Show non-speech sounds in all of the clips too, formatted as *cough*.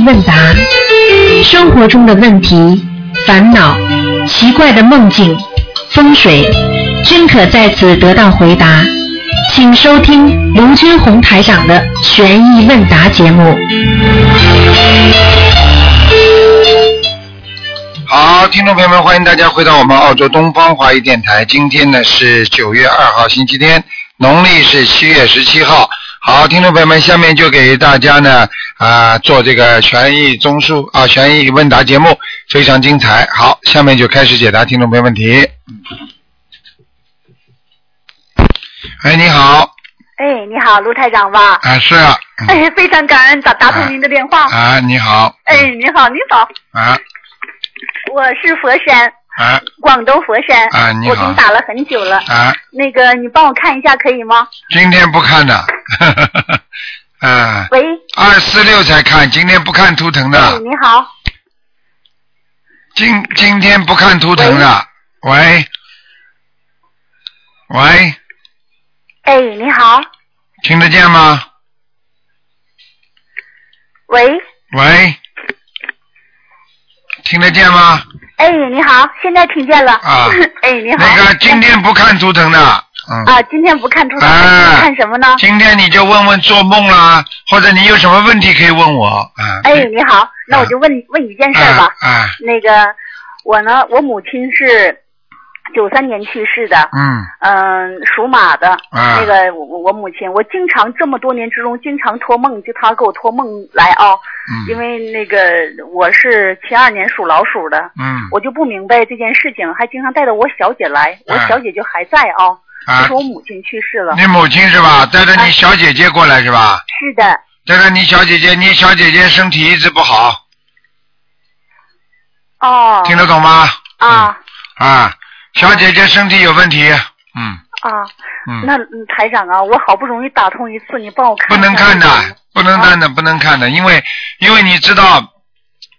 问答，生活中的问题、烦恼、奇怪的梦境、风水，均可在此得到回答。请收听卢军红台长的悬疑问答节目。好，听众朋友们，欢迎大家回到我们澳洲东方华语电台。今天呢是九月二号，星期天，农历是七月十七号。好，听众朋友们，下面就给大家呢啊做这个权益综述啊权益问答节目，非常精彩。好，下面就开始解答听众朋友问题。哎，你好，哎，你好，卢台长吧？啊是啊，嗯哎，非常感恩打打通您的电话。啊你好，哎，你好，你好，啊我是佛山，啊广东佛山。啊你好我给你打了很久了。啊，那个，你帮我看一下可以吗？今天不看的，啊，喂，二四六才看，今天不看图腾的。哎，你好，今今天不看图腾的，喂，喂，哎，你好，听得见吗？喂，喂，听得见吗？哎，你好，现在听见了。啊。*laughs* 哎，你好。那个今天不看图腾的，嗯，啊，今天不看图腾，啊。看什么呢？今天你就问问做梦啦，或者你有什么问题可以问我，啊，哎，你好，那我就问问一件事儿吧。啊啊，那个，我呢，我母亲是九三年去世的。嗯。嗯，属马的，啊。那个我我母亲，我经常这么多年之中，经常托梦，就她给我托梦来啊、因嗯为那个我是七二年属老鼠的，嗯。我就不明白这件事情，还经常带着我小姐来，我啊。小姐就还在啊、啊是我母亲去世了，你母亲是吧？带着你小姐姐过来是吧？是的，带着你小姐姐，你小姐姐身体一直不好，哦，听得懂吗？啊。啊，小姐姐身体有问题，嗯。啊，嗯，那嗯台长啊，我好不容易打通一次，你帮我看不能看的，不能看的，不能看的，因为因为你知道，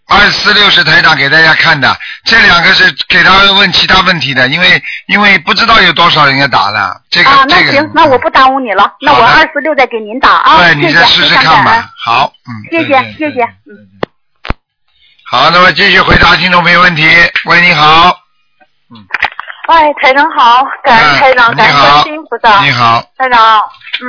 二四六是台长给大家看的，这两个是给他问其他问题的，因为因为不知道有多少人要打了，这个、啊，那这个行，那我不耽误你了，那我二十六再给您打啊，对，你再试试看吧。好，嗯，谢谢谢谢嗯。好，那么继续回答听众朋友问题。喂，你好，嗯。哎，台长好，感恩台长，嗯感恩你好观世音菩萨。你好，台长，嗯，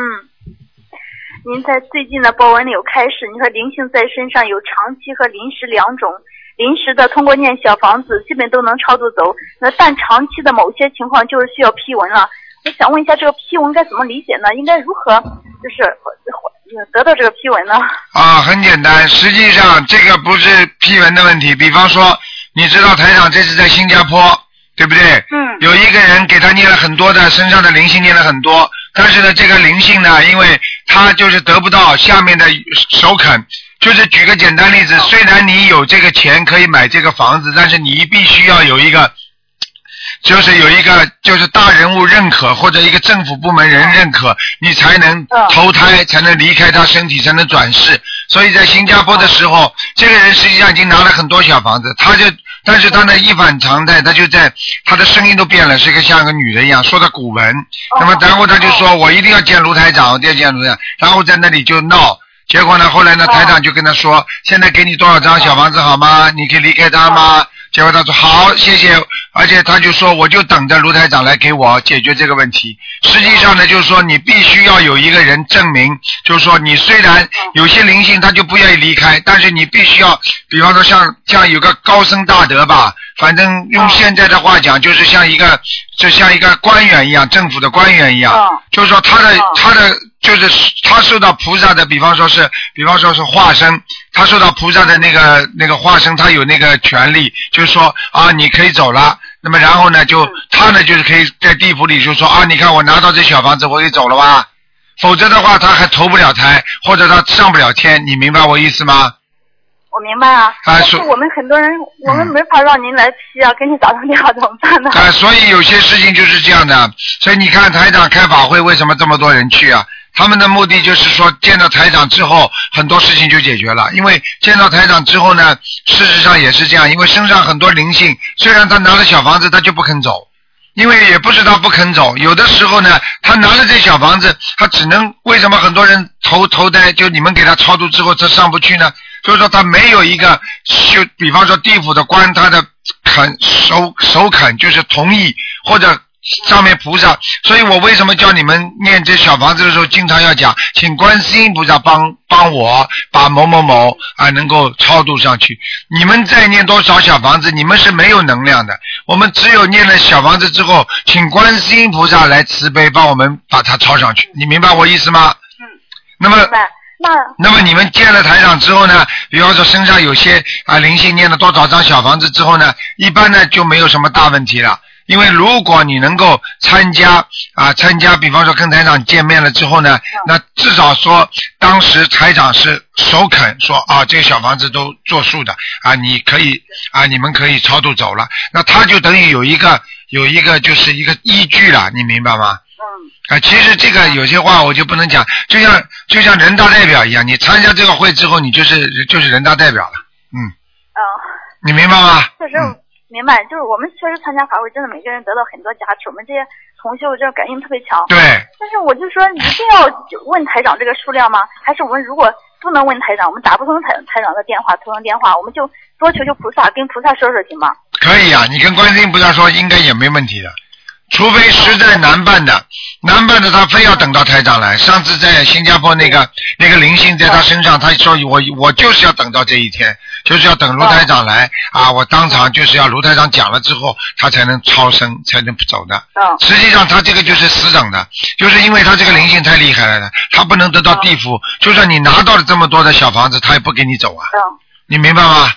您在最近的博文里有开示，您说灵性在身上有长期和临时两种，临时的通过念小房子基本都能超度走，那但长期的某些情况就是需要批文了。我想问一下，这个批文该怎么理解呢？应该如何就是呃得到这个批文呢？啊，很简单，实际上这个不是批文的问题。比方说，你知道台长这次在新加坡，对不对？嗯有一个人给他念了很多的身上的灵性念了很多，但是呢，这个灵性呢，因为他就是得不到下面的首肯。就是举个简单例子，虽然你有这个钱可以买这个房子，但是你必须要有一个就是有一个就是大人物认可或者一个政府部门人认可，你才能嗯投胎，才能离开他身体，才能转世。所以在新加坡的时候，这个人实际上已经拿了很多小房子，他就但是他呢一反常态，他就在他的声音都变了，是一个像个女人一样，说的古文。那么然后他就说我一定要见卢台长，我一定要见卢台长，然后在那里就闹。结果呢，后来呢，台长就跟他说，现在给你多少张小房子好吗？你可以离开他吗？结果他说好，谢谢。而且他就说，我就等着卢台长来给我解决这个问题。实际上呢，就是说你必须要有一个人证明，就是说你虽然有些灵性他就不愿意离开，但是你必须要，比方说像像有个高僧大德吧，反正用现在的话讲，就是像一个就像一个官员一样，政府的官员一样，嗯就是说他的嗯他的就是他受到菩萨的，比方说是，比方说是化身，他受到菩萨的那个那个化身，他有那个权利，就是说啊，你可以走了。那么然后呢，就他呢就是可以在地府里就说啊，你看我拿到这小房子，我可以走了吧？否则的话，他还投不了胎，或者他上不了天，你明白我意思吗？我明白啊，但是说我们很多人，我们嗯没法让您来批啊，给你打通电话怎么办呢？啊，所以有些事情就是这样的。所以你看台长开法会，为什么这么多人去啊？他们的目的就是说，见到台长之后，很多事情就解决了。因为见到台长之后呢，事实上也是这样，因为身上很多灵性，虽然他拿了小房子，他就不肯走。因为也不是他不肯走，有的时候呢，他拿了这小房子，他只能为什么很多人投投胎，就你们给他超度之后，他上不去呢？所以说他没有一个就比方说地府的官，他的肯首首肯就是同意或者。上面菩萨，所以我为什么叫你们念这小房子的时候，经常要讲，请观世音菩萨帮帮我把某某某啊能够超度上去。你们再念多少小房子，你们是没有能量的。我们只有念了小房子之后，请观世音菩萨来慈悲帮我们把它抄上去。你明白我意思吗？嗯。那么。那那么你们见了台长之后呢？比方说身上有些啊灵性念了多少张小房子之后呢？一般呢就没有什么大问题了。因为如果你能够参加啊，参加，比方说跟台长见面了之后呢，那至少说当时台长是首肯说啊，这个小房子都作数的啊，你可以啊，你们可以超度走了，那他就等于有一个有一个就是一个依据了，你明白吗？嗯。啊，其实这个有些话我就不能讲，就像就像人大代表一样，你参加这个会之后，你就是就是人大代表了，嗯。哦。你明白吗？确实。明白，就是我们确实参加法会，真的每个人得到很多加持。我们这些同修，这感应特别强。对。但是我就说，一定要问台长这个数量吗？还是我们如果不能问台长，我们打不通台台长的电话，通电话，我们就多求求菩萨，跟菩萨说说行吗？可以啊，你跟观世音菩萨说，应该也没问题的。除非实在难办的，难办的他非要等到台长来。上次在新加坡那个那个灵性在他身上，他说我我就是要等到这一天，就是要等卢台长来啊！我当场就是要卢台长讲了之后，他才能超生，才能走的。实际上他这个就是死等的，就是因为他这个灵性太厉害了，他不能得到地府。就算你拿到了这么多的小房子，他也不给你走啊。你明白吗？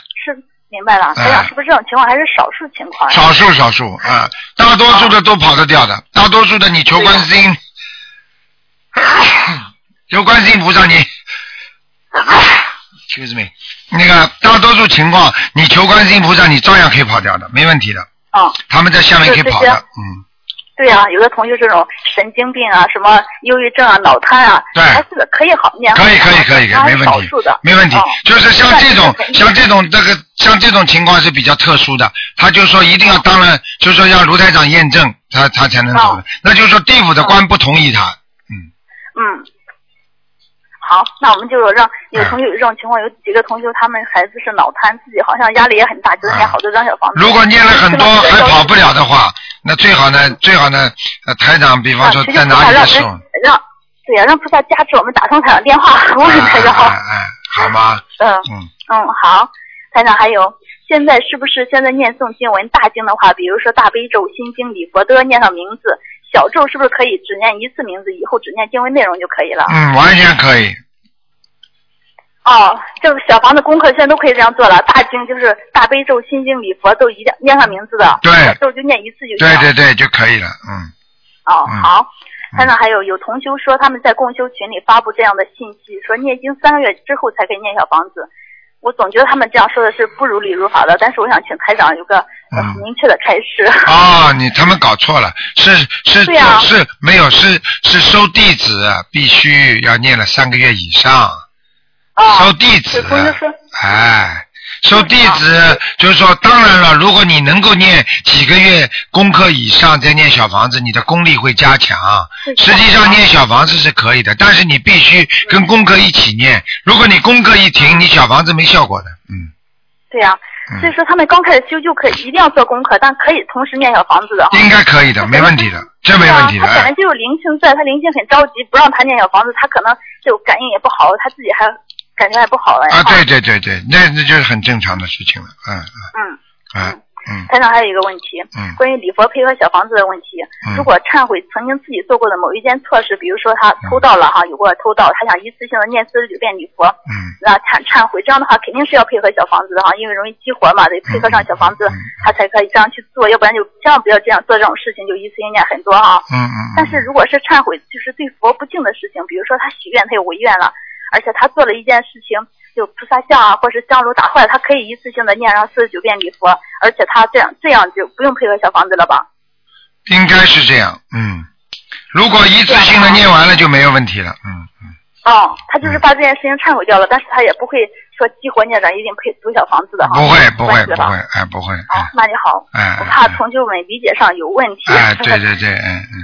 明白了，台长，是不是这种情况还是少数情况？少数少数啊，大多数的都跑得掉的，大多数的你求观世音，*laughs* 求观世音菩萨你，excuse me，那个大多数情况你求观世音菩萨你照样可以跑掉的，没问题的。哦。他们在下面可以跑的，嗯。对啊，有的同学这种神经病啊，什么忧郁症啊、脑瘫啊，对，还是可以好念。可以可以可以，没问题。没问题，就是像这种像这种这个像这种情况是比较特殊的，他就说一定要当然，就是说让卢台长验证，他他才能走的。那就是说地府的官不同意他，嗯。嗯。好，那我们就让有同学有这种情况，有几个同学他们孩子是脑瘫，自己好像压力也很大，就是念好多张小房子。如果念了很多还跑不了的话，那最好呢，最好呢，台长，比方说在哪里的时候，让对呀，让菩萨加持我们打通台长电话，*laughs* 问台长。哎哎，好吗？嗯嗯嗯，好，台长还有，现在是不是现在念诵经文大经的话，比如说大悲咒、心经、礼佛都要念上名字？小咒是不是可以只念一次名字，以后只念经文内容就可以了？嗯，完全可以。哦，就是小房子功课现在都可以这样做了。大经就是大悲咒、心经、礼佛都一定念上名字的。对。咒就念一次就行。对对对，就可以了。嗯。哦，好。现在还有有同修说他们在共修群里发布这样的信息，说念经三个月之后才可以念小房子。我总觉得他们这样说的是不如理如法的，但是我想请台长有个明确的开示。啊，你他们搞错了，是是是没有是是收弟子必须要念了三个月以上，收弟子，哎。收弟子就是说，当然了，如果你能够念几个月功课以上再念小房子，你的功力会加强。实际上念小房子是可以的，但是你必须跟功课一起念。如果你功课一停，你小房子没效果的。嗯。对呀，所以说他们刚开始修就可以一定要做功课，但可以同时念小房子的。应该可以的，没问题的，这没问题的。他本来就有灵性在，他灵性很着急，不让他念小房子，他可能就感应也不好，他自己还。感觉还不好了啊！对对对对，那那就是很正常的事情了，嗯嗯嗯嗯。台长还有一个问题，嗯，关于礼佛配合小房子的问题，如果忏悔曾经自己做过的某一件错事，比如说他偷盗了哈，有过偷盗，他想一次性的念四十九遍礼佛，嗯，那忏忏悔，这样的话肯定是要配合小房子的哈，因为容易激活嘛，得配合上小房子，他才可以这样去做，要不然就千万不要这样做这种事情，就一次性念很多哈，嗯嗯。但是如果是忏悔，就是对佛不敬的事情，比如说他许愿，他有违愿了。而且他做了一件事情，就菩萨像啊，或是香炉打坏了，他可以一次性的念上四十九遍礼佛，而且他这样这样就不用配合小房子了吧？应该是这样，嗯。如果一次性的念完了就没有问题了，嗯嗯。哦，他就是把这件事情忏悔掉了，但是他也不会说激活孽障一定配租小房子的哈？不会不会不会，哎不会，哦，那就好。哎我怕同学们理解上有问题。哎对对对，嗯嗯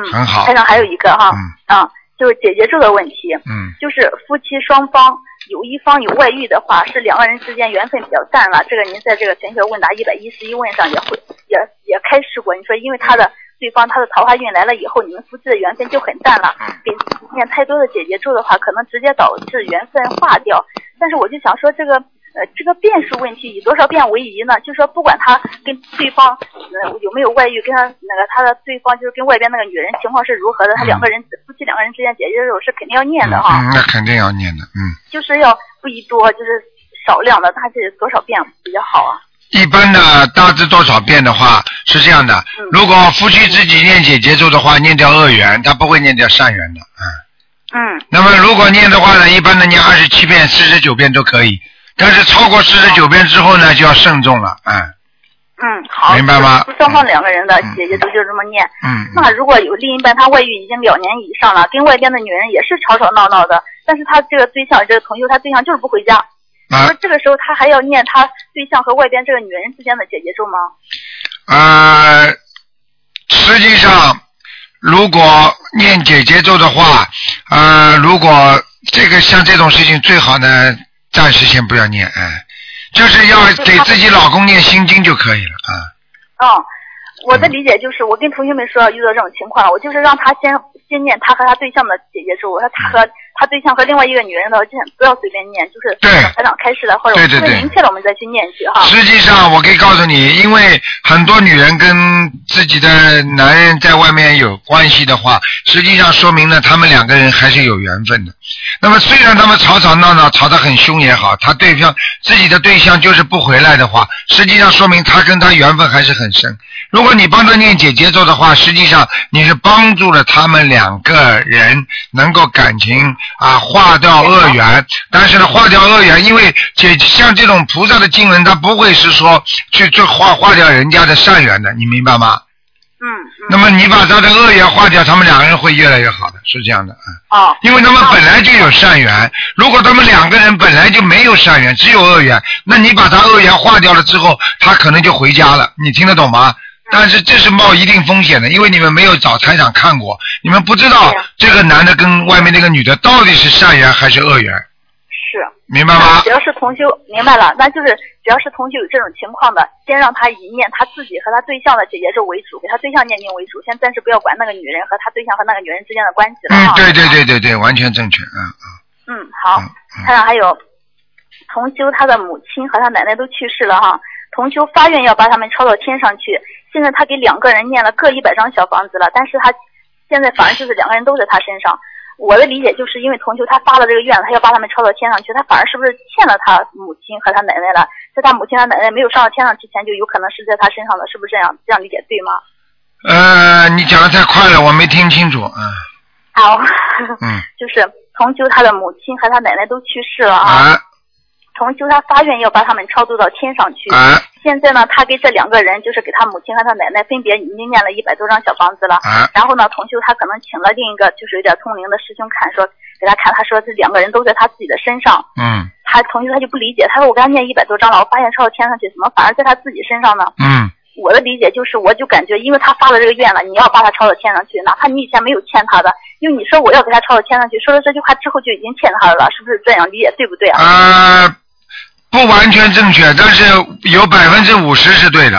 嗯，很好台上还有一个哈，嗯啊，就是解决这个问题，嗯就是夫妻双方有一方有外遇的话，是两个人之间缘分比较淡了。这个您在这个玄学问答一百一十一问上也会也也开示过，你说因为他的对方他的桃花运来了以后，你们夫妻的缘分就很淡了，给念太多的姐姐咒的话，可能直接导致缘分化掉。但是我就想说这个。呃，这个变数问题以多少变为宜呢？就是说，不管他跟对方呃有没有外遇，跟他那个他的对方就是跟外边那个女人情况是如何的，他两个人夫妻两个人之间姐姐咒是肯定要念嗯的哈。嗯，那肯定要念的，嗯。就是要不宜多，就是少量的，它是多少遍比较好啊？一般的大致多少遍的话是这样的，嗯如果夫妻自己念解结咒的话，念掉恶缘，他不会念掉善缘的，嗯。嗯那么如果念的话呢，一般的念二十七遍、四十九遍都可以，但是超过四十九遍之后呢，就要慎重了，嗯嗯，好，明白吗就是双方两个人的嗯姐姐都就这么念。嗯。那如果有另一半他外遇已经两年以上了，跟外边的女人也是吵吵闹闹的，但是他这个对象这个同修他对象就是不回家，啊那这个时候他还要念他对象和外边这个女人之间的姐姐咒吗？呃，实际上，如果念姐姐咒的话，呃，如果这个像这种事情，最好呢，暂时先不要念，哎、就是要给自己老公念心经就可以了啊。嗯，我的理解就是，我跟同学们说遇到这种情况，我就是让他先先念他和他对象的姐姐咒，我说他和他对象和另外一个女人的，就不要随便念，就是对台长开始了，或者对对明确了，我们再去念去哈。实际上，我可以告诉你，因为很多女人跟自己的男人在外面有关系的话，实际上说明了他们两个人还是有缘分的。那么虽然他们吵吵闹闹，吵得很凶也好，他对象自己的对象就是不回来的话，实际上说明他跟他缘分还是很深。如果你帮他念姐姐咒的话，实际上你是帮助了他们两个人能够感情啊化掉恶缘。但是呢，化掉恶缘，因为姐像这种菩萨的经文，他不会是说去去化化掉人家的善缘的，你明白吗？嗯嗯。那么你把他的恶缘化掉，他们两个人会越来越好的，是这样的，啊。哦。因为他们本来就有善缘，如果他们两个人本来就没有善缘，只有恶缘，那你把他恶缘化掉了之后，他可能就回家了，你听得懂吗？但是这是冒一定风险的，因为你们没有找台长看过，你们不知道这个男的跟外面那个女的到底是善缘还是恶缘，是。明白吗只？要是同修，明白了，那就是只要是同修有这种情况的，先让他以念他自己和他对象的姐姐咒为主，给他对象念经为主，先暂时不要管那个女人和他对象和那个女人之间的关系了啊。，嗯对对对对对，完全正确，嗯嗯，嗯好。看看还有同修他的母亲和他奶奶都去世了哈，同修发愿要把他们抄到天上去。现在他给两个人念了各一百张小房子了，但是他现在反而就是两个人都在他身上。我的理解就是因为同修他发了这个愿，他要把他们抄到天上去，他反而是不是欠了他母亲和他奶奶了？在他母亲和奶奶没有上到天上之前，就有可能是在他身上的，是不是这样？这样理解对吗？呃，你讲的太快了，我没听清楚，嗯好，嗯 *laughs* 就是同修他的母亲和他奶奶都去世了啊。啊同修他发愿要把他们超度到天上去。啊现在呢，他给这两个人，就是给他母亲和他奶奶，分别已经念了一百多张小房子了。啊然后呢，同修他可能请了另一个就是有点通灵的师兄看，说给他看，他说这两个人都在他自己的身上。嗯他同修他就不理解，他说我给他念一百多张了，我发现超到天上去，怎么反而在他自己身上呢？嗯我的理解就是，我就感觉，因为他发了这个愿了，你要把他抄到天上去，哪怕你以前没有欠他的，因为你说我要给他抄到天上去，说了这句话之后就已经欠他的了，是不是这样理解对不对啊？呃，不完全正确，但是有百分之五十是对的。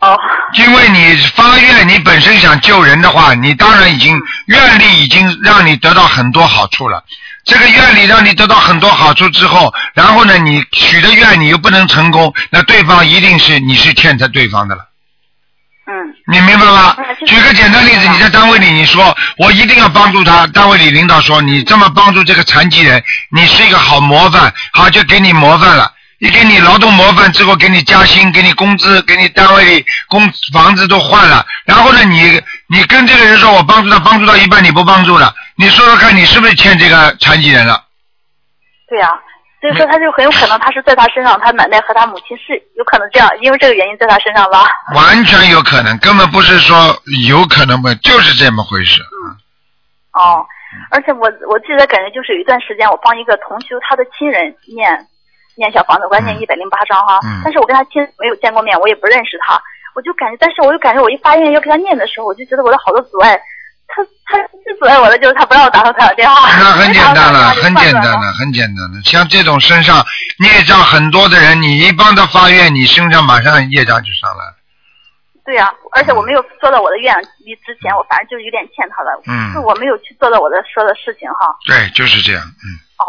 哦。因为你发愿，你本身想救人的话，你当然已经愿力已经让你得到很多好处了。这个愿力让你得到很多好处之后，然后呢，你许的愿你又不能成功，那对方一定是你是欠他对方的了。嗯。你明白吗？举个简单例子，你在单位里，你说我一定要帮助他，单位里领导说你这么帮助这个残疾人，你是一个好模范，好就给你模范了。一给你劳动模范之后，给你加薪，给你工资，给你单位里工房子都换了。然后呢，你你跟这个人说我帮助他，帮助到一半你不帮助了，你说说看你是不是欠这个残疾人了？对呀、所以说他就很有可能他是在他身上，他奶奶和他母亲是有可能这样，因为这个原因在他身上吧。完全有可能，根本不是说有可能不，就是这么回事。嗯哦，而且我我记得感觉就是有一段时间，我帮一个同修他的亲人念念小房子，我念嗯一百零八章哈。嗯但是我跟他亲没有见过面，我也不认识他，我就感觉，但是我就感觉我一发愿要给他念的时候，我就觉得我的好多阻碍，他他最阻碍我的就是他不让我打通他的电话。*laughs* 那很简单了，没 *laughs* 很简单了，很简单的。像这种身上孽障很多的人，你一帮他发愿，你身上马上业障就上来了。对呀、而且我没有做到我的愿，离之前我反正就是有点欠他的，嗯是我没有去做到我的说的事情哈。对，就是这样，嗯，哦，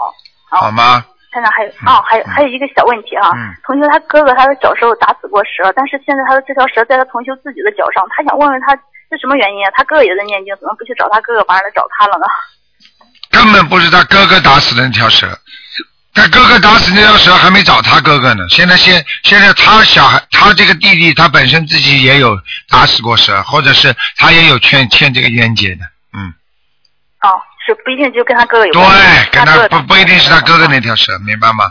好吗？现在还有嗯哦，还有嗯还有一个小问题哈，嗯同学他哥哥他的小时候打死过蛇，但是现在他的这条蛇在他同修自己的脚上，他想问问他是什么原因啊？他哥哥也在念经，怎么不去找他哥哥，反而来找他了呢？*laughs* 根本不是他哥哥打死的那条蛇，他哥哥打死那条蛇还没找他哥哥呢。现在现现在他小孩，他这个弟弟，他本身自己也有打死过蛇，或者是他也有欠欠这个冤结的，嗯，哦，是不一定就跟他哥哥有对关系，，跟他不不一定是他哥哥那条蛇，明白吗？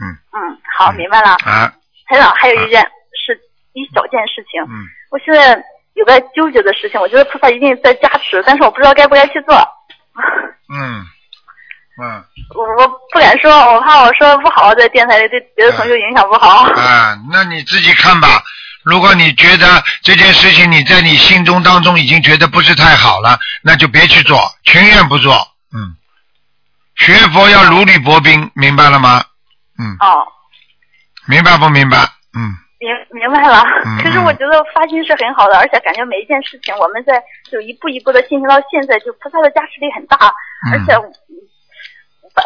嗯，嗯好，明白了。啊，台长，还有一件是一小件事情，嗯，我现在有个纠结的事情，我觉得菩萨一定在加持，但是我不知道该不该去做。嗯，*laughs* 嗯，我我不敢说，我怕我说不好，在电台里对别的同学影响不好。啊，那你自己看吧。如果你觉得这件事情你在你心中当中已经觉得不是太好了，那就别去做，情愿不做。嗯，学佛要如履薄冰，明白了吗？嗯，哦，明白不明白？嗯，明明白了嗯。可是我觉得发心是很好的，而且感觉每一件事情我们在就一步一步的进行到现在，就菩萨的加持力很大，而且我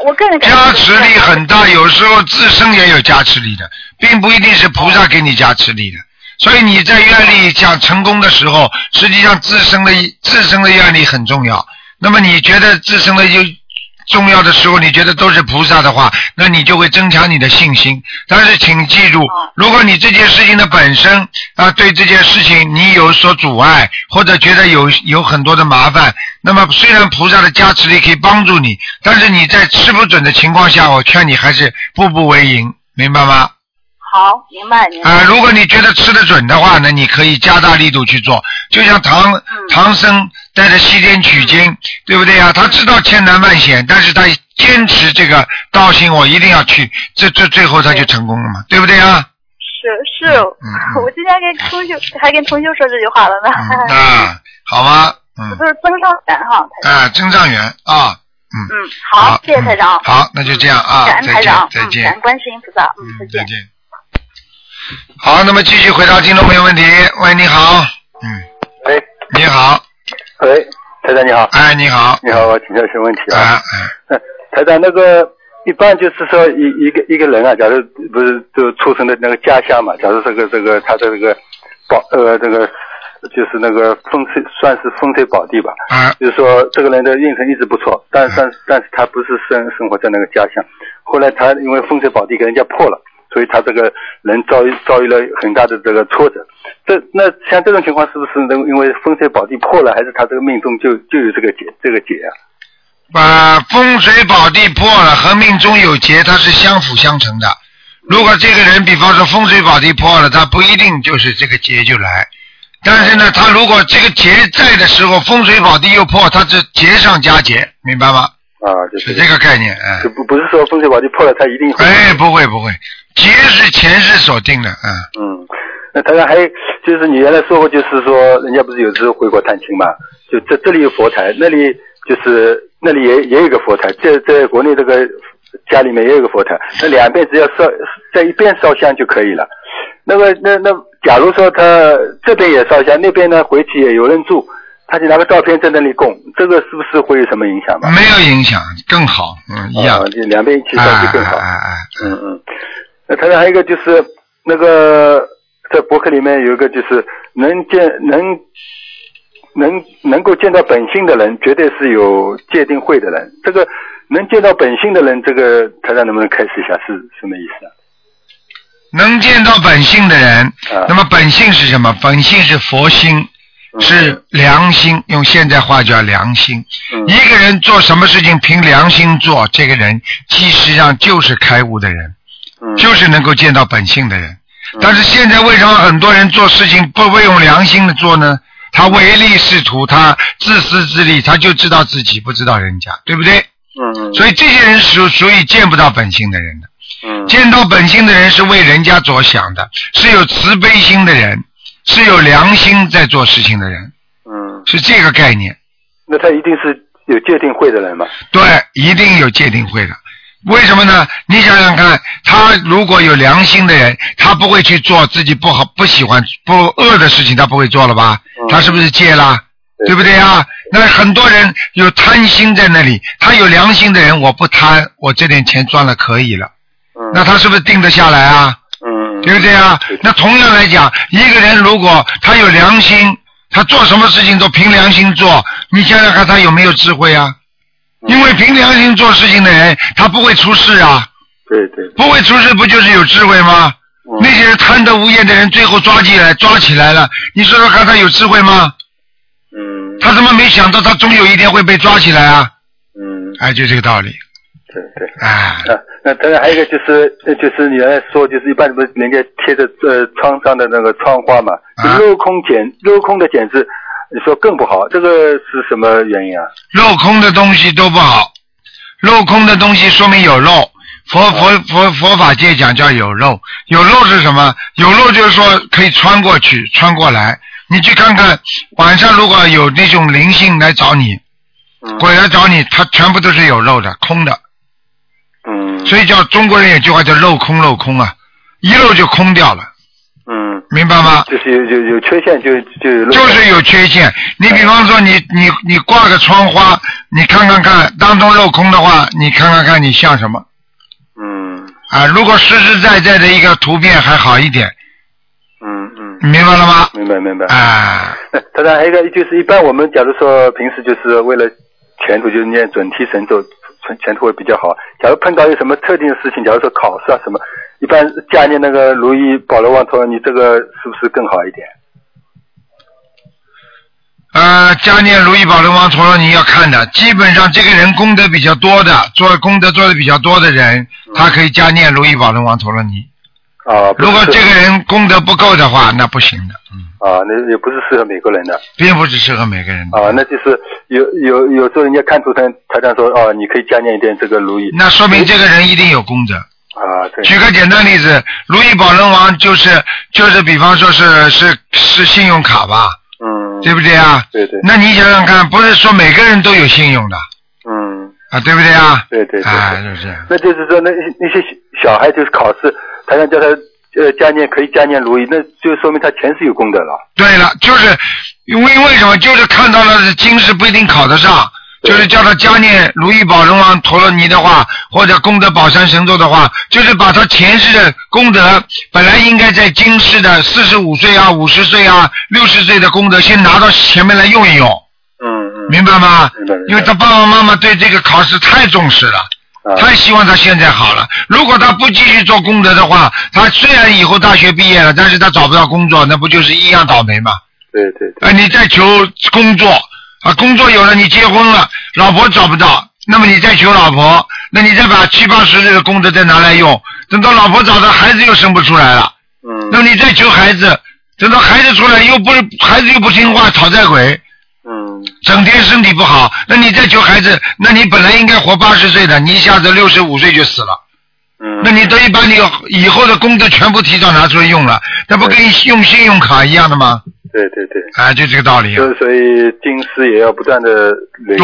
我个人感觉加持力很大，有时候自身也有加持力的，并不一定是菩萨给你加持力的。所以你在愿力想成功的时候，实际上自身的自身的愿力很重要。那么你觉得自身的有重要的时候，你觉得都是菩萨的话，那你就会增强你的信心。但是请记住，如果你这件事情的本身啊，对这件事情你有所阻碍，或者觉得有有很多的麻烦，那么虽然菩萨的加持力可以帮助你，但是你在吃不准的情况下，我劝你还是步步为营，明白吗？好，明白明白。啊，如果你觉得吃得准的话呢，你可以加大力度去做。就像唐嗯唐僧带着西天取经，对不对啊、他知道千难万险，但是他坚持这个道心，我一定要去，这这最后他就成功了嘛，对不对啊？是是，我今天跟同修还跟同修说这句话了呢。嗯啊，好吗？嗯这都是增上缘哈，啊，增上缘啊，嗯，嗯，好，谢谢嗯台长。好，那就这样啊，感恩再见台长，，再见嗯，感恩。观世音菩萨，嗯，再嗯，见再。见。好，那么继续回答听众朋友问题。喂，你好，嗯，喂你好，喂，台长你好，哎，你好，你好，我请教一些问题啊，啊。哎，嗯台长，那个一般就是说一一个一个人啊，假如不是就出生的那个家乡嘛，假如这个这个他的这个宝呃这个就是那个风水算是风水宝地吧，啊，就是说这个人的运程一直不错，但但但是他不是生生活在那个家乡，后来他因为风水宝地给人家破了，所以他这个人遭遇遭遇了很大的这个挫折。这那像这种情况是不是能因为风水宝地破了，还是他这个命中就就有这个劫这个劫啊？把风水宝地破了和命中有劫，它是相辅相成的。如果这个人，比方说风水宝地破了，他不一定就是这个劫就来。但是呢，他如果这个劫在的时候，风水宝地又破，他是劫上加劫，明白吗？啊，就是这个概念，哎就，不不是说风水宝地破了，他一定会。哎，不会不会，劫是前世所定的，嗯，嗯，那当然还有就是你原来说过，就是说人家不是有时候回国探亲嘛，就这这里有佛台，那里就是那里也也有个佛台，在在国内这个家里面也有个佛台，那两边只要烧在一边烧香就可以了。那么那那假如说他这边也烧香，那边呢回去也有人住，他就拿个照片在那里供，这个是不是会有什么影响吧？没有影响，更好，嗯，一样啊，，就两边一起烧哎就更好。哎哎，嗯嗯，那当然还有一个就是那个在博客里面有一个就是能见能能能够见到本性的人，绝对是有界定会的人。这个能见到本性的人，这个台长能不能开始一下是什么意思啊？能见到本性的人，啊那么本性是什么？本性是佛心，嗯是良心，用现在话叫良心。嗯一个人做什么事情凭良心做，这个人其实上就是开悟的人，嗯就是能够见到本性的人。但是现在为什么很多人做事情不不用良心的做呢？他唯利是图，他自私自利，他就知道自己，不知道人家，对不对？嗯嗯。所以这些人属属于见不到本性的人的。嗯见到本性的人是为人家着想的，是有慈悲心的人，是有良心在做事情的人，嗯，是这个概念。那他一定是有戒定会的人嘛？对，一定有界定会的。为什么呢？你想想看，他如果有良心的人，他不会去做自己不好、不喜欢、不恶的事情，他不会做了吧？嗯他是不是戒了？对对不对啊？那很多人有贪心在那里，他有良心的人，我不贪，我这点钱赚了可以了，嗯，那他是不是定得下来啊？嗯，对不对啊？那同样来讲，一个人如果他有良心，他做什么事情都凭良心做，你想想看他有没有智慧啊？嗯因为凭良心做事情的人，他不会出事啊，对对，不会出事不就是有智慧吗？嗯那些人贪得无厌的人，最后抓起来抓起来了，你说说看他有智慧吗？嗯他怎么没想到他终有一天会被抓起来啊？嗯，哎，就这个道理，对对。哎，啊，那当然还有一个就是，呃就是你原来说，就是一般不是人家贴着呃窗上的那个窗花嘛，啊镂空剪镂空的剪字，你说更不好，这个是什么原因啊？镂空的东西都不好，镂空的东西说明有漏。佛佛佛佛法界讲叫有漏，有漏是什么？有漏就是说可以穿过去，穿过来。你去看看，晚上如果有那种灵性来找你，嗯鬼来找你，它全部都是有漏的，空的。嗯所以叫中国人有句话叫镂空镂空啊，一漏就空掉了，嗯，明白吗？就是有有有缺陷就就就是有缺陷。你比方说你你你挂个窗花，你看看看当中镂空的话，你看看看你像什么嗯啊？如果实实在在的一个图片还好一点，嗯嗯，明白了吗？明白明白。啊，那当然还有一个就是，一般我们假如说平时就是为了前途，就是念准提神咒，前途会比较好。假如碰到有什么特定的事情，假如说考试啊什么，一般加念那个如意宝轮王陀罗尼，这个是不是更好一点？呃，加念如意宝轮王陀罗尼要看的，基本上这个人功德比较多的，做功德做的比较多的人，他可以加念如意宝轮王陀罗尼。啊，如果这个人功德不够的话，那不行的，嗯，啊，那也不是适合每个人的并不是适合每个人的。啊，那就是有有有时候人家看图腾，台长说哦，你可以加念一点这个如意那说明这个人一定有功德。啊，对，举个简单例子，如意宝轮王就是就是，比方说是是是信用卡吧，嗯，对不对啊？对对，那你想想看，不是说每个人都有信用的嗯，啊，对不对啊？对对对啊，是这样。那就是说，那那些小孩就是考试，台上叫他呃加念可以加念如意，那就说明他前世有功德了。对了，就是因为为什么？就是看到了今世不一定考得上，就是叫他加念如意宝龙王陀罗尼的话，或者功德宝山神咒的话，就是把他前世的功德本来应该在今世的四十五岁啊、五十岁啊、六十岁的功德，先拿到前面来用一用，嗯嗯，明白吗？明白明白因为他爸爸妈妈对这个考试太重视了。啊。太希望他现在好了。如果他不继续做功德的话，他虽然以后大学毕业了，但是他找不到工作，那不就是一样倒霉吗？对对对，啊，你再求工作啊，工作有了，你结婚了，老婆找不到，那么你再求老婆，那你再把七八十岁的功德再拿来用，等到老婆找到，孩子又生不出来了，嗯。那么你再求孩子，等到孩子出来又不是孩子又不听话，讨债鬼，嗯整天身体不好，那你再求孩子，那你本来应该活八十岁的，你一下子六十五岁就死了，嗯，那你等于把你以后的工资全部提早拿出来用了，那不跟用信用卡一样的吗？对对对，啊，就这个道理啊。就所以经师也要不断的。对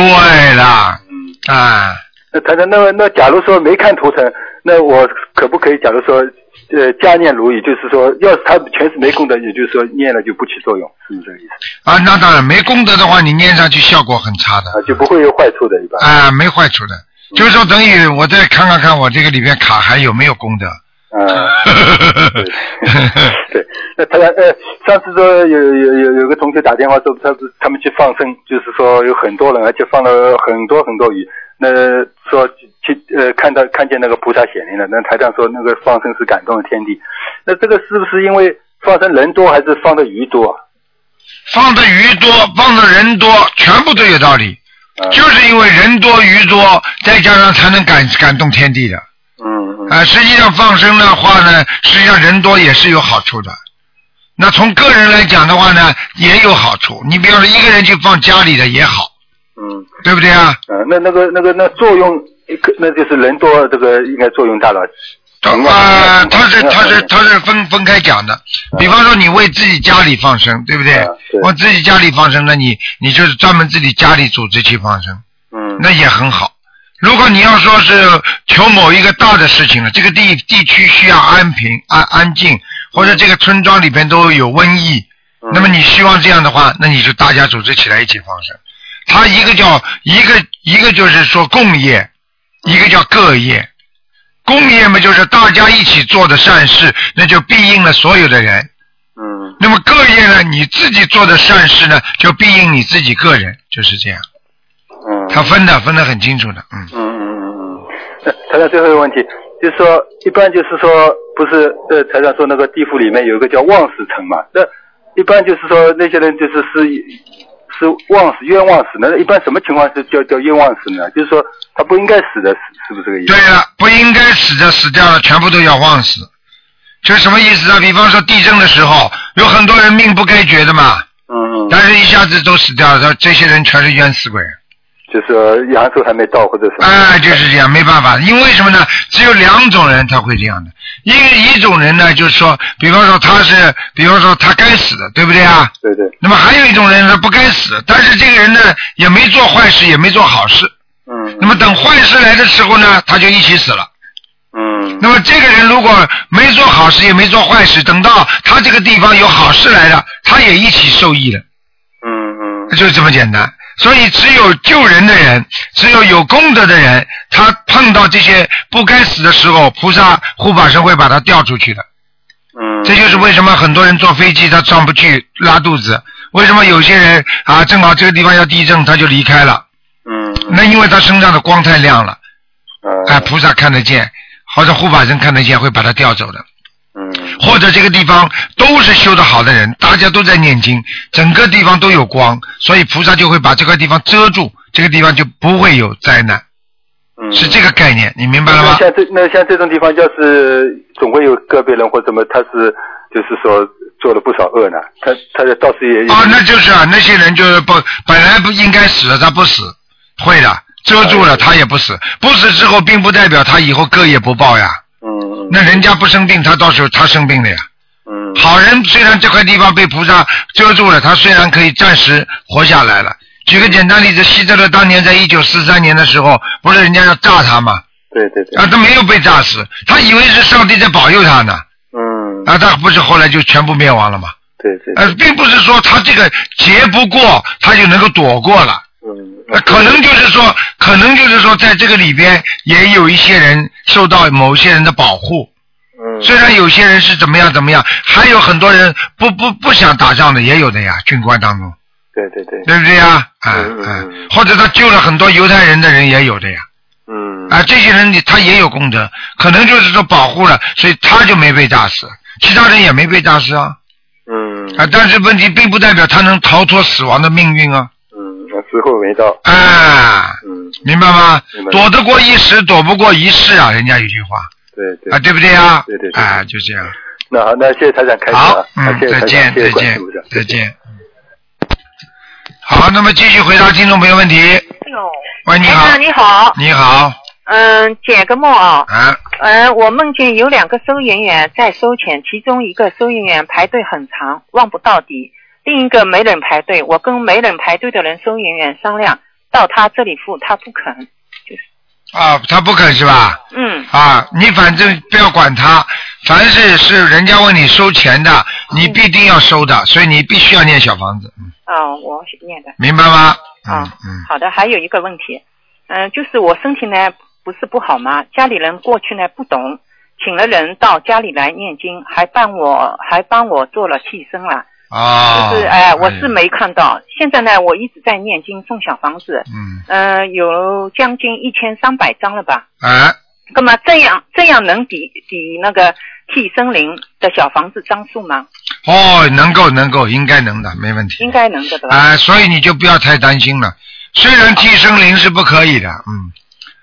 啦，嗯，啊，那那么那假如说没看图层，那我可不可以假如说呃加念如意，就是说要是他全是没功德，也就是说念了就不起作用，是不是这个意思？啊，那当然没功德的话，你念上去效果很差的，啊，就不会有坏处的，一般。啊，没坏处的。就是说，等于我再看看看我这个里面卡还有没有功德。啊，*laughs* 对 *laughs* 对，那他呃，上次说有有有有个同学打电话说，他是他们去放生，就是说有很多人，而且放了很多很多鱼。那说去呃看到看见那个菩萨显灵了，那台长说那个放生是感动了天地。那这个是不是因为放生人多还是放的鱼多？放的鱼多，放的人多，全部都有道理。啊，就是因为人多鱼多，再加上才能感感动天地的。嗯嗯啊，实际上放生的话呢，实际上人多也是有好处的。那从个人来讲的话呢，也有好处。你比方说一个人去放家里的也好，嗯对不对啊？嗯，那那个那个那作用，那就是人多，这个应该作用大了。啊，他是他是他是分分开讲的。比方说你为自己家里放生，对不对啊对？为自己家里放生，那你你就是专门自己家里组织去放生，嗯那也很好。如果你要说是求某一个大的事情了，这个地地区需要安平安安静，或者这个村庄里边都有瘟疫，嗯那么你希望这样的话，那你就大家组织起来一起放生。它一个叫一个一个就是说共业，一个叫个业。共业嘛，就是大家一起做的善事，那就庇应了所有的人。嗯那么个业呢，你自己做的善事呢，就庇应你自己个人，就是这样。嗯。他分的分的很清楚的，嗯。嗯嗯嗯嗯。那台长最后一个问题就是说，一般就是说，不是呃，台长说那个地府里面有一个叫望死城嘛，那一般就是说那些人就是是是枉死冤枉死，那一般什么情况是叫叫冤枉死呢？就是说他不应该死的，是是不是这个意思？对了，不应该死的死掉了，全部都要枉死。这什么意思啊？比方说地震的时候，有很多人命不该绝的嘛，嗯嗯。但是一下子都死掉了，这些人全是冤死鬼。就是说阳寿还没到或者什么。哎，就是这样，没办法，因为什么呢？只有两种人他会这样的，一一种人呢，就是说，比方说他是，比方说他该死的，对不对啊？对对。那么还有一种人他不该死，但是这个人呢也没做坏事，也没做好事。嗯。那么等坏事来的时候呢，他就一起死了。嗯。那么这个人如果没做好事，也没做坏事，等到他这个地方有好事来了，他也一起受益了。嗯嗯。就是这么简单。所以只有救人的人，只有有功德的人，他碰到这些不该死的时候，菩萨护法神会把他调出去的。嗯。这就是为什么很多人坐飞机他上不去拉肚子，为什么有些人啊正好这个地方要地震他就离开了。嗯。那因为他身上的光太亮了，嗯。哎，菩萨看得见，或者护法神看得见，会把他调走的。嗯。或者这个地方都是修得好的人，大家都在念经，整个地方都有光，所以菩萨就会把这块地方遮住，这个地方就不会有灾难。嗯。是这个概念，你明白了吗？像这那像这种地方，要是总会有个别人或什么，他是就是说做了不少恶呢，他他倒是也啊，那就是啊，那些人就是不本来不应该死的，他不死，会的，遮住了他也不死，不死之后并不代表他以后个业不报呀。嗯。那人家不生病，他到时候他生病了呀。嗯。好人虽然这块地方被菩萨遮住了，他虽然可以暂时活下来了。举个简单例子，希特勒当年在一九四三年的时候，不是人家要炸他吗？对对对。啊，他没有被炸死，他以为是上帝在保佑他呢。嗯。啊，他不是后来就全部灭亡了吗？对对。呃，并不是说他这个劫不过，他就能够躲过了。可能就是说，可能就是说，在这个里边也有一些人受到某些人的保护。嗯。虽然有些人是怎么样怎么样，还有很多人不不不想打仗的也有的呀，军官当中，对对对。对不对呀？啊嗯啊，或者他救了很多犹太人的人也有的呀。嗯。啊，这些人你他也有功德，可能就是说保护了，所以他就没被炸死，其他人也没被炸死啊。嗯。啊，但是问题并不代表他能逃脱死亡的命运啊。嗯，那时候没到。啊，嗯，明白吗明白？躲得过一时，躲不过一世啊，人家有句话对对。啊，对不对啊？对对对。啊，就这样。那好，那谢谢台长开始好啊，，嗯，再见，再见再见。好，那么继续回答听众朋友问题。哎呦，喂，你好，你好，你好，嗯，解个梦啊，啊，嗯，我梦见有两个收银员在收钱，其中一个收银员排队很长，望不到底，另一个没人排队。我跟没人排队的人收银员商量，到他这里付，他不肯。就是啊，他不肯是吧？嗯，啊，你反正不要管他，凡是是人家问你收钱的，你必定要收的，所以你必须要念小房子，嗯，哦，我念的。明白吗？啊嗯嗯，好的，还有一个问题，嗯、就是我身体呢不是不好吗？家里人过去呢不懂，请了人到家里来念经，还帮我还帮我做了替身了。啊，就是哎、我是没看到。现在呢，我一直在念经送小房子，嗯，呃、有将近一千三百张了吧？啊，那么这样这样能抵抵那个替身灵的小房子张数吗？哦，能够能够，应该能的，没问题。应该能的，对吧？啊，所以你就不要太担心了。虽然替身灵是不可以的，嗯，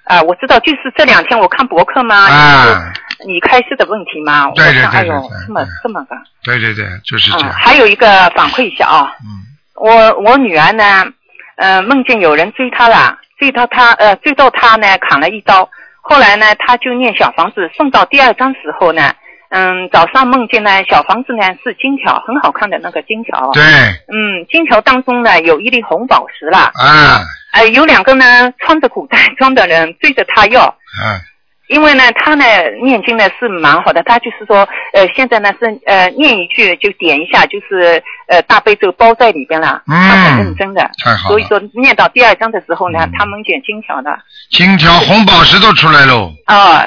啊，我知道，就是这两天我看博客嘛，啊，你开示的问题嘛。对对我想哎呦这么这么个。对对对，就是这嗯，样。还有一个反馈一下啊，嗯。我我女儿呢，呃，梦见有人追她了，追到她呃追到她呢砍了一刀，后来呢，她就念小房子，送到第二章时候呢，嗯，早上梦见呢小房子呢是金条，很好看的那个金条，对，嗯，金条当中呢有一粒红宝石啦，啊，呃，有两个呢穿着古代装的人追着她要，嗯，因为呢，他呢念经呢是蛮好的，他就是说，呃，现在呢是呃念一句就点一下，就是呃大悲咒包在里边了，嗯。他很认真的。太好了。所以说念到第二章的时候呢嗯，他梦见金条的，金条红宝石都出来喽，*laughs* 啊、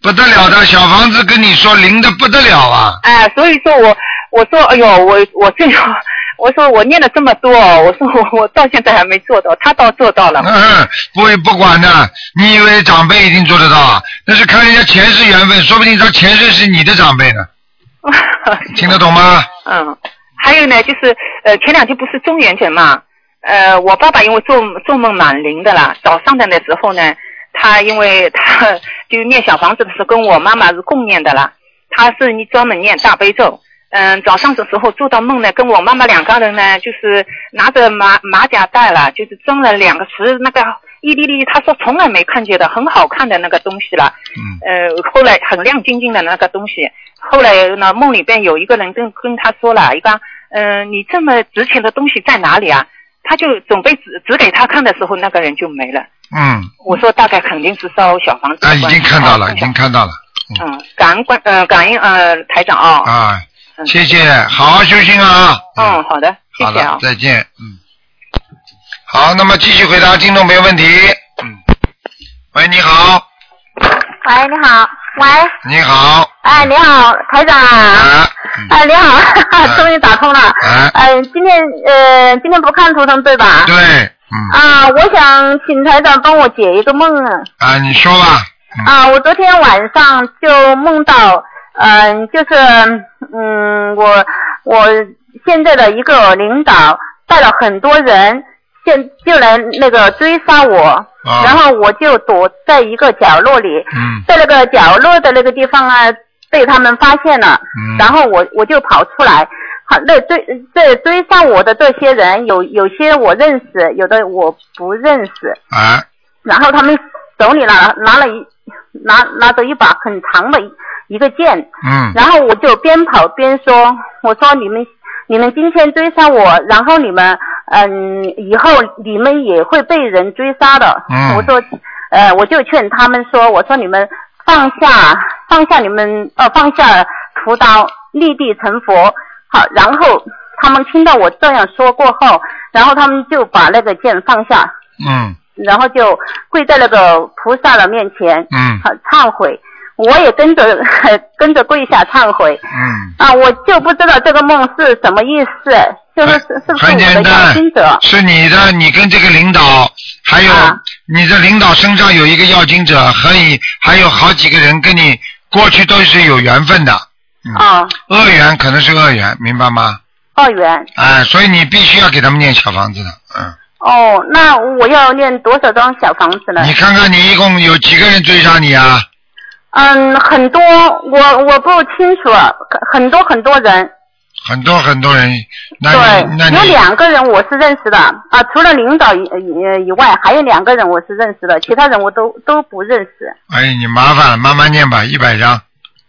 不得了的，小房子跟你说灵的不得了啊！哎、所以说我我说，哎呦，我我这样，我说我念了这么多，我说我我到现在还没做到，他倒做到了。嗯，不会不管的，你以为长辈一定做得到啊？那是看人家前世缘分，说不定他前世是你的长辈呢，*laughs* 听得懂吗？嗯，还有呢，就是呃，前两天不是中元节嘛，呃，我爸爸因为做做梦蛮灵的啦，早上的那时候呢，他因为他就念小房子的时候跟我妈妈是共念的啦，他是你专门念大悲咒。嗯，早上的时候做到梦呢，跟我妈妈两个人呢，就是拿着马马甲袋了，就是装了两个石那个一粒粒，他说从来没看见的很好看的那个东西了。嗯呃，后来很亮晶晶的那个东西，后来呢，梦里边有一个人跟跟他说了一个，嗯、你这么值钱的东西在哪里啊？他就准备指指给他看的时候，那个人就没了。嗯，我说大概肯定是烧小房子啊，已。经看到了，啊已经看到了嗯，感恩关呃感恩呃台长啊、啊，嗯谢谢，好好修心啊。嗯，好的，谢好谢啊，。再见，嗯。好，那么继续回答听众朋友问题。嗯，喂，你好，喂，你好，喂，你好，哎，你好，台长，啊，嗯哎，你好，*laughs* 终于打通了，哎。嗯，今天呃，今天不看图腾对吧？对，嗯，啊，我想请台长帮我解一个梦啊。啊，你说吧，嗯，啊，我昨天晚上就梦到，嗯、就是，嗯，我我现在的一个领导带了很多人，现就来那个追杀我，啊然后我就躲在一个角落里，嗯在那个角落的那个地方啊，被他们发现了，嗯然后我我就跑出来。好，那追这追杀我的这些人，有有些我认识，有的我不认识。啊，然后他们手里拿拿了一拿拿着一把很长的一一个剑，嗯然后我就边跑边说，我说你们你们今天追杀我，然后你们嗯以后你们也会被人追杀的。嗯我说呃我就劝他们说，我说你们放下放下你们呃放下屠刀，立地成佛。好，然后他们听到我这样说过后，然后他们就把那个剑放下，嗯然后就跪在那个菩萨的面前，嗯好忏悔。我也跟着 *laughs* 跟着跪下忏悔嗯，啊！我就不知道这个梦是什么意思，就是是是不是我的很简单要经者？是你的，你跟这个领导，还有啊你的领导身上有一个要经者，和你还有好几个人跟你过去都是有缘分的，嗯，啊，恶缘可能是恶缘，明白吗？恶缘哎，所以你必须要给他们念小房子的，嗯，哦，那我要念多少张小房子呢？你看看你一共有几个人追杀你啊？嗯，很多，我我不清楚，很多很多人，很多很多人，那对那，有两个人我是认识的啊，除了领导以以以外，还有两个人我是认识的，其他人我都都不认识。哎，你麻烦了，慢慢念吧，一百张，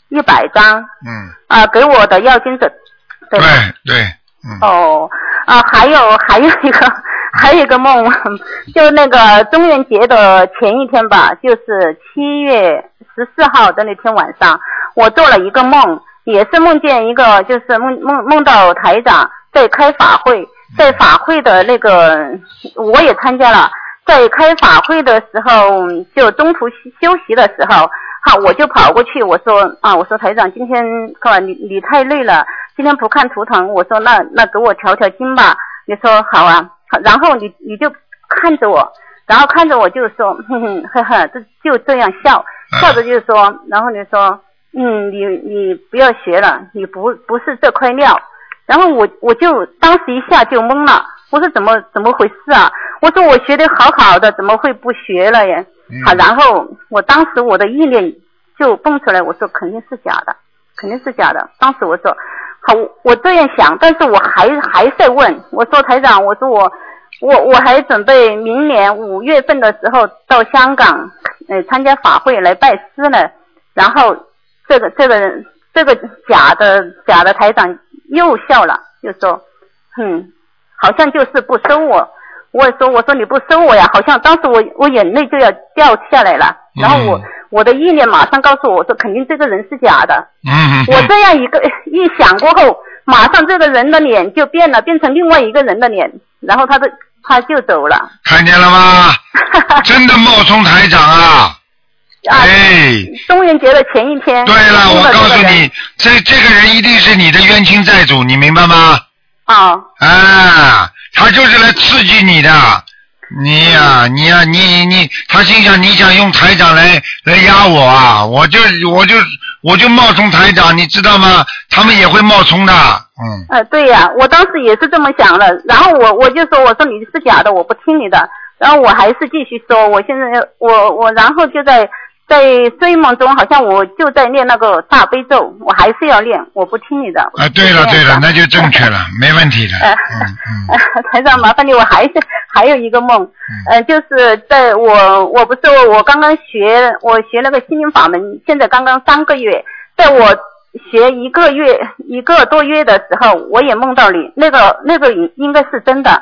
一百张。嗯，啊，给我的要经者，对对？对，嗯，哦，啊，还有还有一个 *laughs* 还有一个梦，*laughs* 就那个中元节的前一天吧，就是七月十四号的那天晚上，我做了一个梦，也是梦见一个，就是梦梦梦到台长在开法会，在法会的那个我也参加了，在开法会的时候，就中途休息的时候，好，我就跑过去，我说啊，我说台长，今天哥你你太累了，今天不看图腾，我说那那给我调调经吧。你说好啊，然后你你就看着我，然后看着我就说，哼哼呵呵，这就这样笑，笑着就说，然后你说，嗯，你你不要学了，你不不是这块料。然后我我就当时一下就懵了，我说怎么怎么回事啊？我说我学的好好的，怎么会不学了呀？嗯好，然后我当时我的意念就蹦出来，我说肯定是假的，肯定是假的。当时我说好，我这样想，但是我还还在问，我说台长，我说我我我还准备明年五月份的时候到香港呃参加法会来拜师呢，然后这个这个人这个假的假的台长又笑了，就说，嗯，好像就是不收我。我也说，我说你不收我呀，好像当时我我眼泪就要掉下来了，然后我、我的意念马上告诉我，我说肯定这个人是假的。我这样一个一想过后，马上这个人的脸就变了，变成另外一个人的脸，然后他的他就走了。看见了吗？*laughs* 真的冒充台长啊！啊，哎，中元节的前一天。对了，我告诉你，这这个人一定是你的冤亲债主，你明白吗？啊，啊，他就是来刺激你的。你呀、你呀、你你，他心想你想用台长来来压我啊，我就我就我就冒充台长，你知道吗？他们也会冒充的，嗯，呃，对呀、我当时也是这么想的，然后我我就说，我说你是假的，我不听你的，然后我还是继续说，我现在我我然后就在在睡梦中，好像我就在念那个大悲咒，我还是要念，我不听你的。啊，对了对了，那就正确了，*laughs* 没问题的，呃嗯嗯。*laughs* 台长，麻烦你，我还是还有一个梦，呃，就是在我我不是我刚刚学我学那个心灵法门，现在刚刚三个月，在我学一个月一个多月的时候，我也梦到你，那个那个应应该是真的，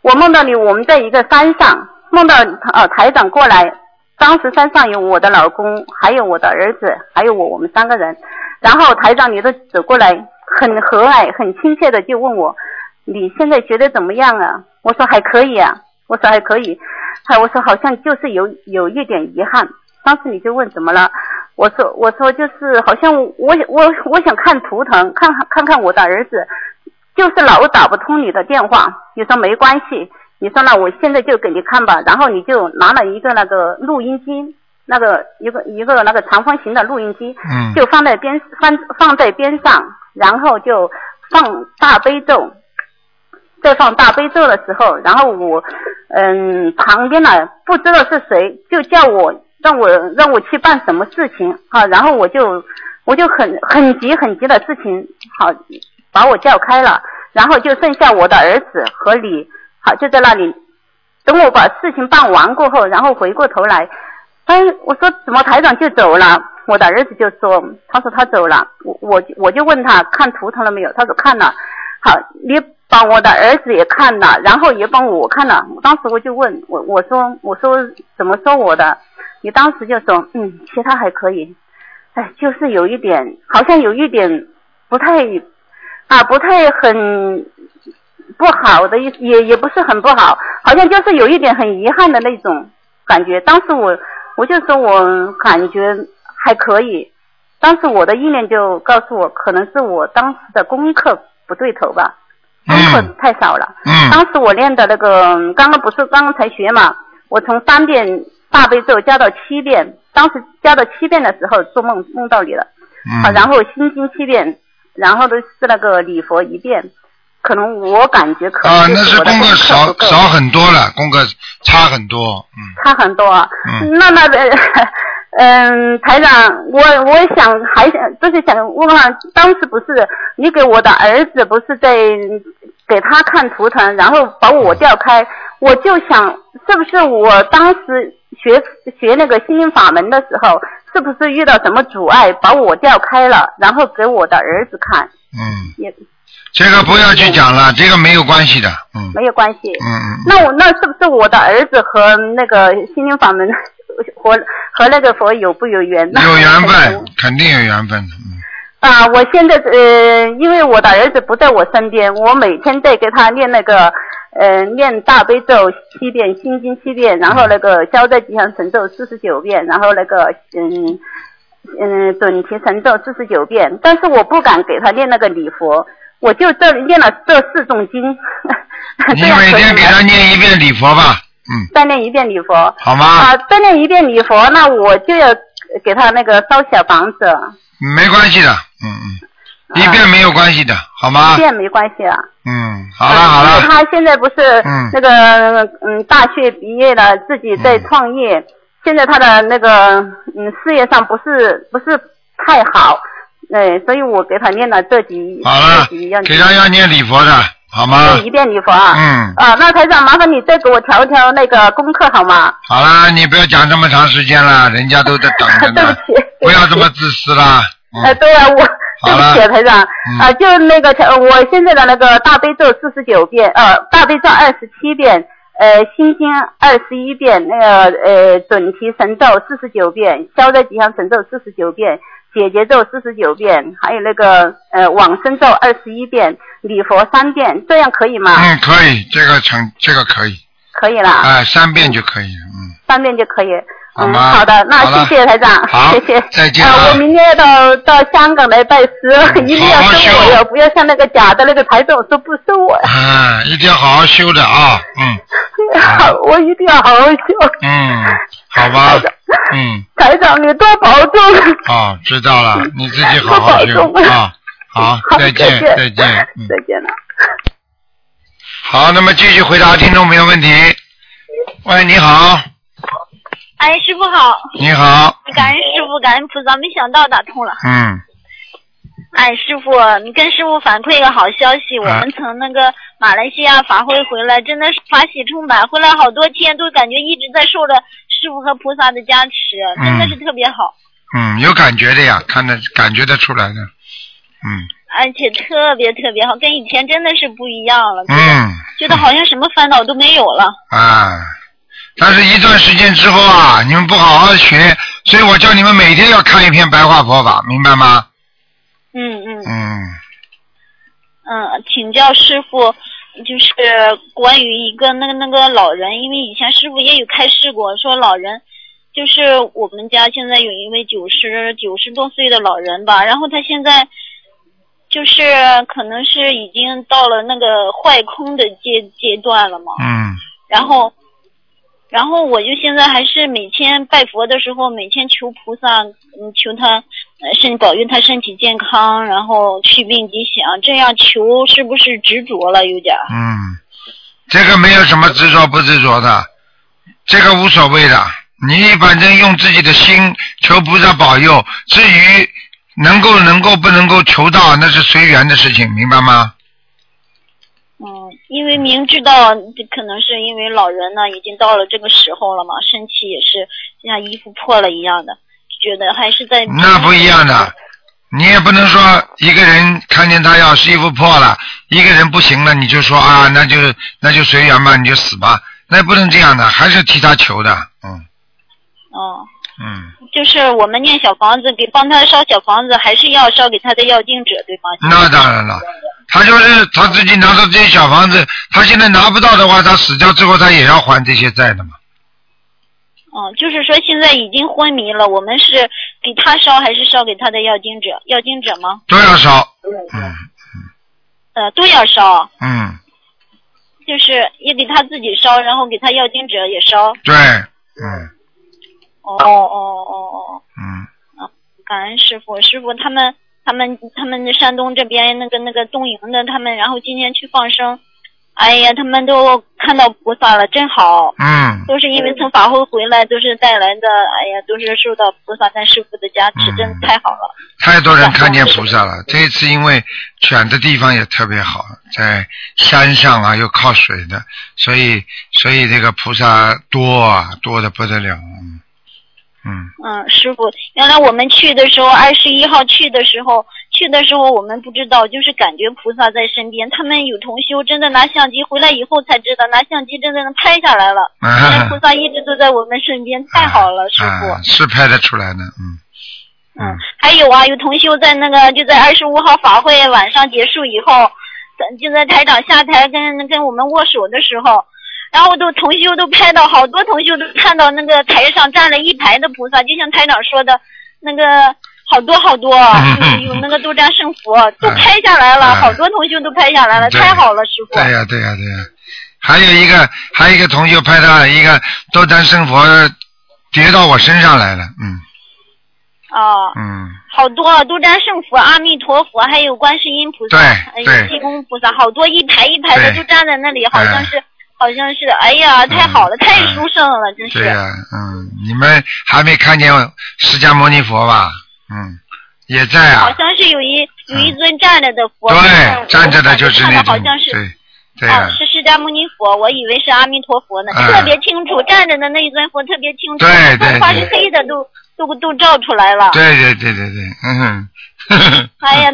我梦到你，我们在一个山上，梦到呃台长过来，当时山上有我的老公，还有我的儿子，还有我，我们三个人，然后台长你都走过来，很和蔼、很亲切的就问我。你现在觉得怎么样啊？我说还可以啊，我说还可以，还我说好像就是有有一点遗憾。当时你就问怎么了？我说我说就是好像我我我想看图腾，看看看我的儿子，就是老打不通你的电话。你说没关系，你说那我现在就给你看吧。然后你就拿了一个那个录音机，那个一个一个那个长方形的录音机，嗯就放在边放放在边上，然后就放大悲咒。在放大悲咒的时候，然后我，嗯，旁边呢不知道是谁，就叫我让我让我去办什么事情啊，然后我就我就很很急很急的事情，好把我叫开了，然后就剩下我的儿子和你，好就在那里，等我把事情办完过后，然后回过头来，哎，我说怎么台长就走了？我的儿子就说，他说他走了，我我我就问他看图腾了没有？他说看了。好，你把我的儿子也看了，然后也帮我看了。当时我就问我，我说我说怎么说我的？你当时就说，嗯，其他还可以。哎，就是有一点，好像有一点不太啊，不太很不好的意思，也也不是很不好，好像就是有一点很遗憾的那种感觉。当时我我就说我感觉还可以，当时我的意念就告诉我，可能是我当时的功课不对头吧，功课嗯太少了。嗯。当时我练的那个，刚刚不是刚刚才学嘛，我从三遍大悲咒加到七遍，当时加到七遍的时候做梦梦到你了，啊，嗯，然后心经七遍，然后都是那个礼佛一遍，可能我感觉可能啊，那是功功课少少很多了，功课差很多，嗯。差很多。啊。嗯。那那个，*laughs* 嗯，台长，我我想还想就是想问问，当时不是你给我的儿子不是在给他看图腾，然后把我调开，我就想是不是我当时学学那个心灵法门的时候，是不是遇到什么阻碍把我调开了，然后给我的儿子看，嗯，也这个不要去讲了，这个没有关系的，嗯没有关系。嗯嗯，那我那是不是我的儿子和那个心灵法门和和那个佛有不有缘呢？有缘分，肯定有缘分的，嗯啊！我现在呃，因为我的儿子不在我身边，我每天在给他念那个呃念大悲咒七遍，心经七遍，然后那个消灾吉祥神咒四十九遍，然后那个嗯嗯准提神咒四十九遍，但是我不敢给他念那个礼佛。我就这念了这四种经，你每天给他？念一遍礼佛吧，嗯，再念一遍礼佛。好吗？啊，再念一遍礼佛，那我就要给他那个烧小房子，没关系的，嗯嗯，一遍没有关系的，好吗一？遍没关系啊。嗯，好了好了，他现在不是嗯那个嗯大学毕业了，自己在创业，现在他的那个嗯事业上不是不是太好，哎，所以我给他念了这几好了这几样给他要念礼佛的，好吗？一遍礼佛啊。嗯，啊，那台长，麻烦你再给我调调那个功课好吗？好了，你不要讲这么长时间了，人家都在等着 *laughs* 对不呢起，不要这么自私啦。哎，嗯，对呀、我对不起，台长，嗯啊，就那个，我现在的那个大悲咒四十九遍，呃，大悲咒二十七遍，呃，心经二十一遍，那个呃准提神咒四十九遍，消灾吉祥神咒四十九遍，解结咒四十九遍，还有那个呃往生咒二十一遍，礼佛三遍，这样可以吗？嗯，可以，这个成，这个可以，可以了，哎，三遍就可以，嗯，三遍就可以。嗯，好的，那谢谢台长，好谢谢。再见啊呃我明天要到到香港来拜师，嗯 *laughs* 一定要收我哟，不要像那个假的那个台长说不收我。嗯，一定要好好修的啊，嗯 *laughs* 好，我一定要好好修。嗯，好吧，嗯，台长，你多保重。哦，知道了，你自己好好修保重。啊，好，再见，再见，嗯，再见了。好，那么继续回答听众朋友问题。喂，你好，哎，师傅好，你好，感恩师傅，感恩菩萨，没想到打通了。嗯，哎，师傅，你跟师傅反馈一个好消息，我们从那个马来西亚法会回来，真的是法喜充满，回来好多天都感觉一直在受着师傅和菩萨的加持，真的是特别好，嗯，有感觉的呀，看得感觉得出来的，嗯。而且特别特别好，跟以前真的是不一样了，嗯觉得好像什么烦恼都没有了。啊，但是一段时间之后啊，你们不好好学，所以我叫你们每天要看一篇白话佛法，明白吗？嗯嗯。嗯，嗯，请教师傅，就是关于一个那个那个老人，因为以前师傅也有开示过，说老人就是我们家现在有一位九十九十多岁的老人吧，然后他现在就是可能是已经到了那个坏空的阶阶段了嘛，嗯然后。然后我就现在还是每天拜佛的时候，每天求菩萨，嗯，求他呃身保佑他身体健康，然后去病吉祥，这样求是不是执着了有点儿？嗯，这个没有什么执着不执着的，这个无所谓的。你反正用自己的心求菩萨保佑，至于能够能够不能够求到，那是随缘的事情，明白吗？嗯，因为明知道这可能是因为老人呢已经到了这个时候了嘛，身体也是像衣服破了一样的，觉得还是在那不一样的，你也不能说一个人看见他要是衣服破了，一个人不行了，你就说啊，那就那就随缘吧，你就死吧，那不能这样的，还是替他求的，嗯哦。嗯，就是我们念小房子，给帮他烧小房子，还是要烧给他的要经者，对吗？那当然了，他就是他自己拿到这些小房子，他现在拿不到的话，他死掉之后他也要还这些债的嘛。哦，就是说现在已经昏迷了，我们是给他烧还是烧给他的药经者？药经者吗？都要烧，嗯呃，都要烧，嗯，就是也给他自己烧，然后给他药经者也烧。对，嗯哦哦哦哦，嗯，啊感恩师傅，师傅他们他们他们山东这边那个那个东营的他们，然后今天去放生，哎呀，他们都看到菩萨了，真好。嗯，都是因为从法会回来，都是带来的，哎呀，都是受到菩萨跟师傅的加持，嗯真的太好了。太多人看见菩萨了。这一次因为选的地方也特别好，在山上啊，又靠水的，所以所以这个菩萨多啊，多的不得了。嗯嗯嗯，师傅，原来我们去的时候，二十一号去的时候，去的时候我们不知道，就是感觉菩萨在身边。他们有同修真的拿相机回来以后才知道，拿相机真的能拍下来了。菩萨一直都在我们身边，太好了，师傅。啊，是拍得出来的，嗯嗯，还有啊，有同修在那个就在二十五号法会晚上结束以后，就在台长下台跟跟我们握手的时候，然后都同修都拍到，好多同修都看到那个台上站了一排的菩萨，就像台长说的，那个好多好多，有 *laughs* 有那个斗战胜佛都拍下来了，好多同学都拍下来了，太好了，师傅。对呀、对呀、对呀、还有一个还有一个同学拍到一个斗战胜佛跌到我身上来了，嗯。哦，嗯，好多斗战胜佛、阿弥陀佛，还有观世音菩萨，对还有对。济公菩萨，好多一排一排的对。就站在那里，好像是好像是，哎呀，太好了，太殊胜了，真是。对呀、嗯，你们还没看见释迦牟尼佛吧？嗯，也在啊好啊。像是有一有一尊站着的佛，对，站着的就是看那种，的好像是。对对是释迦牟尼佛，我以为是阿弥陀佛呢，嗯特别清楚，站着的那一尊佛特别清楚，对对头发是黑的都都都照出来了。对对对对对，嗯哼，*laughs* 哎呀，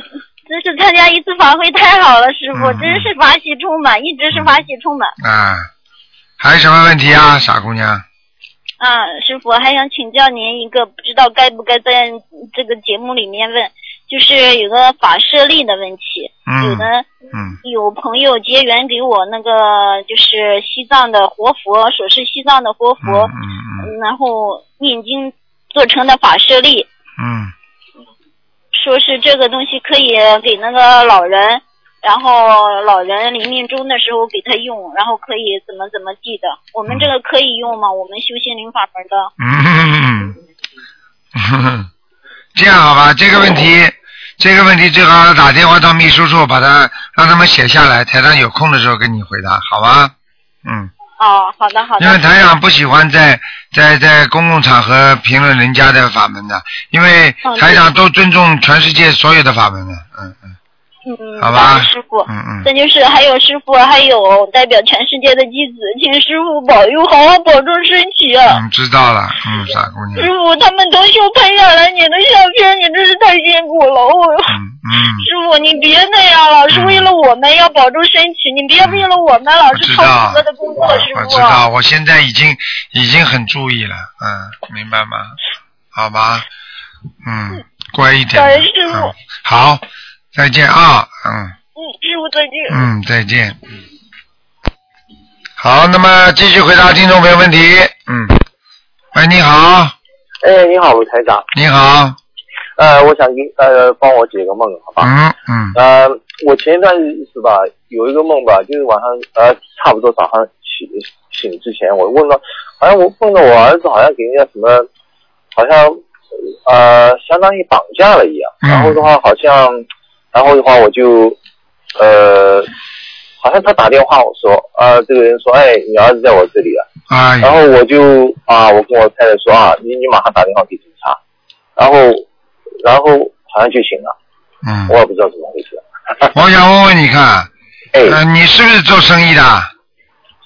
真是参加一次法会太好了，师傅，嗯真是法喜充满，一直是法喜充满。啊，还有什么问题啊，傻姑娘？啊，师傅还想请教您一个，不知道该不该在这个节目里面问，就是有个法舍利的问题。有嗯的嗯有朋友结缘给我那个就是西藏的活佛，说是西藏的活佛，嗯嗯然后念经做成的法舍利，嗯说是这个东西可以给那个老人，然后老人临命终的时候给他用，然后可以怎么怎么地的。我们这个可以用吗？我们修心灵法门的。嗯 *laughs* 这样好吧？这个问题，这个问题最好打电话到秘书处，把他让他们写下来，台上有空的时候给你回答，好吧？嗯。哦，好的好的。因为台长不喜欢在在在公共场合评论人家的法门的，因为哦台长都尊重全世界所有的法门的，嗯嗯嗯，好吧。师傅。嗯嗯，再就是还有师傅，还有代表全世界的弟子，请师傅保佑，好好保重身体啊！嗯，知道了，嗯，傻姑娘，师傅，他们都秀拍下来你的相片，你真是太辛苦了。我嗯嗯，师傅，你别那样了，是为了我们要保重身体，你别为了我们老是超负荷的工作，师傅。我知道，我现在已经已经很注意了，嗯，明白吗？好吧，嗯，乖一点。感恩师傅。嗯，好，再见啊，嗯。嗯，师傅再见。嗯，再见。好，那么继续回答听众朋友问题。嗯，喂，你好，哎，你好，卢台长。你好，呃，我想你呃帮我解个梦，好吧？嗯嗯呃，我前一段日子吧，有一个梦吧，就是晚上呃差不多早上醒醒之前，我梦到，好像我梦到我儿子好像给人家什么，好像呃相当于绑架了一样。嗯然后的话，好像，然后的话我就呃，好像他打电话我说，啊、这个人说，哎，你儿子在我这里啊。哎然后我就啊，我跟我太太说啊，你你马上打电话给警察，然后然后好像就醒了，嗯，我也不知道怎么回事。我想问问你看，*laughs* 哎，呃，你是不是做生意的？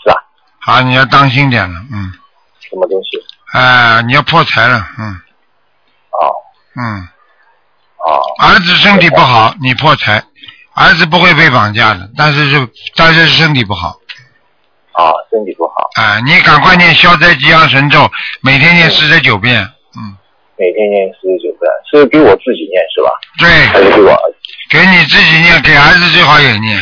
是啊，好，你要当心点了，嗯，什么东西？哎、你要破财了，嗯。哦。嗯，哦儿子身体不好，你破财，儿子不会被绑架的，但是是但是身体不好，啊，身体不好，哎、你赶快念消灾吉祥神咒，每天念四十九遍，嗯，每天念四十九遍，是给我自己念是吧？还对，是给我？给你自己念，给儿子最好也念，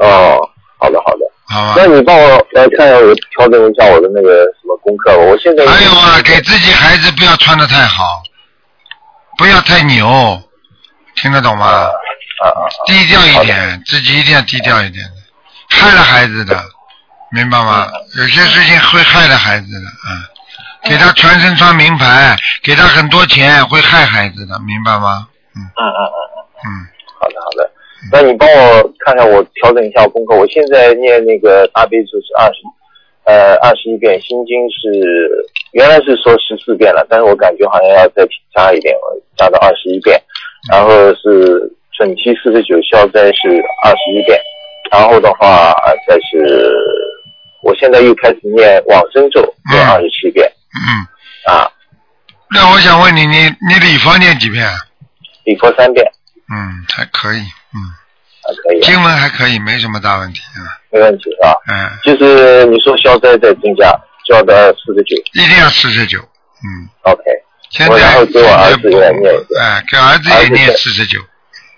哦，好的好的。好吧？那你帮我来看一下，我调整一下我的那个什么功课。我现在还有啊，给自己孩子不要穿的太好，不要太牛，听得懂吗？啊啊啊！低调一点，自己一定要低调一点的，害了孩子的，明白吗？有些事情会害了孩子的，啊，给他全身穿名牌，给他很多钱，会害孩子的，明白吗？嗯嗯嗯嗯，嗯，好的好的。那你帮我看看，我调整一下功课。我现在念那个大悲咒是二十，呃，二十一遍，心经是原来是说十四遍了，但是我感觉好像要再加一点，加到二十一遍。然后是准提四十九，消灾是二十一遍。然后的话，呃再是我现在又开始念往生咒，念嗯二十七遍嗯，啊，那我想问你，你你礼佛念几遍？礼佛三遍，嗯，还可以，嗯，还可以啊，经文还可以，没什么大问题，啊没问题啊。嗯，就是你说消灾再增加，交到四十九。一定要四十九，嗯，，OK，现在我然后给我儿子也念哎，给儿子也念四十九，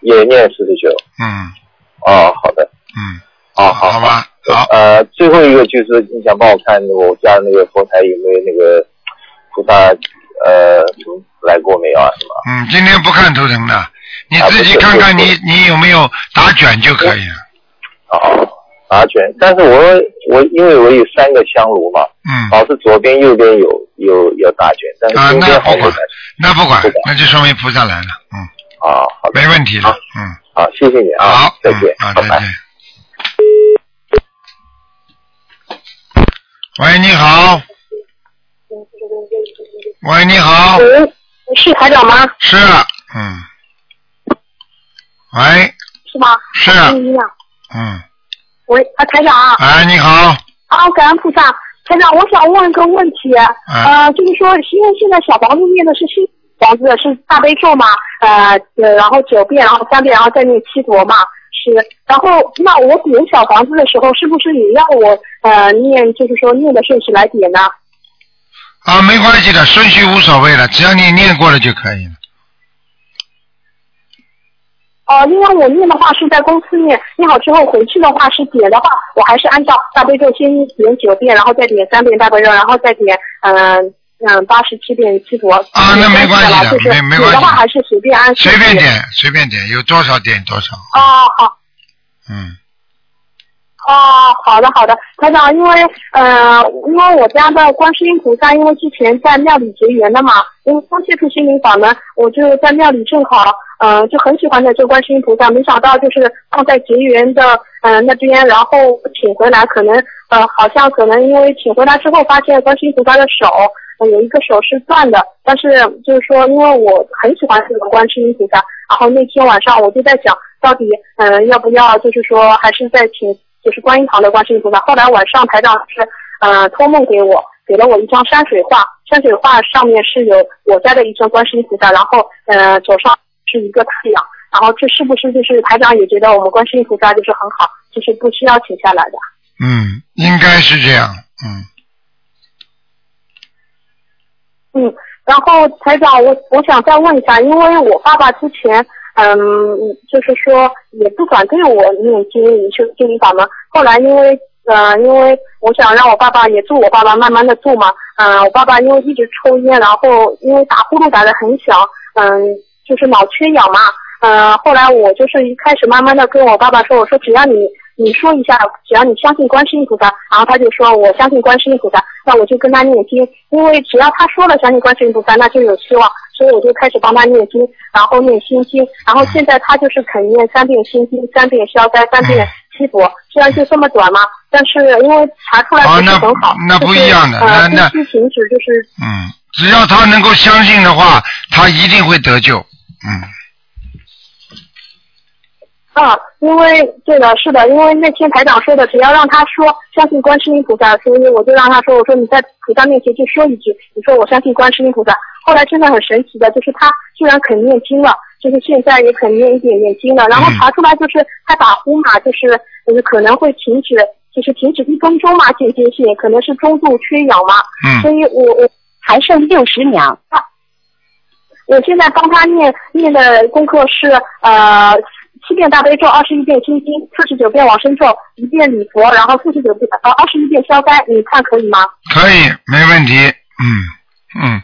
也念四十九。嗯。哦，好的，嗯，哦，好，好吧，好，呃，最后一个就是你想帮我看我家那个佛台有没有那个菩萨呃来过没有啊？什么？嗯，今天不看图腾的，你啊自己看看不你你有没有打卷就可以了。哦，打卷，但是我我因为我有三个香炉嘛，嗯，老是左边右边有有有打卷，但是啊，中那不管那不管，那就说明菩萨来了，嗯，啊，好的，没问题了，嗯，好，谢谢你啊好，，再见嗯，啊，拜拜。再见。喂，你好。喂，你好。喂，是台长吗？是，嗯。喂，是吗？是。嗯，喂，啊，台长。哎，你好。啊，感恩菩萨，台长，我想问一个问题，呃，就是说，因为现在小房子念的是新房子是大悲咒嘛，呃，呃然后九遍，然后三遍，然后再念七佛嘛，是，然后那我点小房子的时候，是不是也要我呃念，就是说念的顺序来点呢？啊，没关系的，顺序无所谓了，只要你念过了就可以了。哦，因为我念的话是在公司念，念好之后回去的话是点的话，我还是按照大悲咒先点九遍，然后再点三遍大悲咒，然后再点嗯嗯八十七遍七佛。啊，那没关系的，就是没没关系。点的话还是随便按。随便点，随便点，有多少点多少。哦，好。嗯。哦，好的好的，台长，因为呃，因为我家的观世音菩萨，因为之前在庙里结缘的嘛，因为刚接触心灵法门，我就在庙里正好，呃，就很喜欢的这个观世音菩萨，没想到就是放在结缘的呃那边，然后请回来，可能呃好像可能因为请回来之后，发现观世音菩萨的手、有一个手是断的，但是就是说，因为我很喜欢这个观世音菩萨，然后那天晚上我就在想，到底嗯、呃、要不要就是说还是再请。就是观音堂的观世音菩萨。后来晚上台长是呃托梦给我，给了我一张山水画，山水画上面是有我家的一尊观世音菩萨，然后呃左上是一个太阳，然后这是不是就是台长也觉得我们观世音菩萨就是很好，就是不需要请下来的？嗯，应该是这样，嗯。嗯，然后台长，我我想再问一下，因为我爸爸之前。嗯，就是说也不管对我念经修心灵法门。后来因为呃，因为我想让我爸爸也做我爸爸慢慢的做嘛。嗯，我爸爸因为一直抽烟，然后因为打呼噜打得很响，嗯，就是脑缺氧嘛。嗯，后来我就是一开始慢慢的跟我爸爸说，我说只要你你说一下，只要你相信观世音菩萨，然后他就说我相信观世音菩萨，那我就跟他念经，因为只要他说了相信观世音菩萨，那就有希望。所以我就开始帮他念经，然后念心经，然后现在他就是肯念三遍心经，三遍消灾，三遍七佛。虽然就这么短嘛，但是因为查出来不是很好，那不一样的，呃，那必须停止就是。嗯，只要他能够相信的话，他一定会得救。嗯。啊，因为对的，是的，因为那天台长说的，只要让他说相信观世音菩萨，所以我就让他说，我说你在菩萨面前就说一句，你说我相信观世音菩萨。后来真的很神奇的，就是他居然肯念经了，就是现在也肯念一点点经了。然后查出来就是他打呼嘛，就是就是可能会停止，就是停止一分钟嘛，间歇性可能是中度缺氧嘛。嗯。所以我我还剩六十秒。我现在帮他念念的功课是呃。七遍大悲咒，二十一遍心经，四十九遍往生咒，一遍礼佛，然后四十九遍呃二十一遍消灾，你看可以吗？可以，没问题。嗯嗯。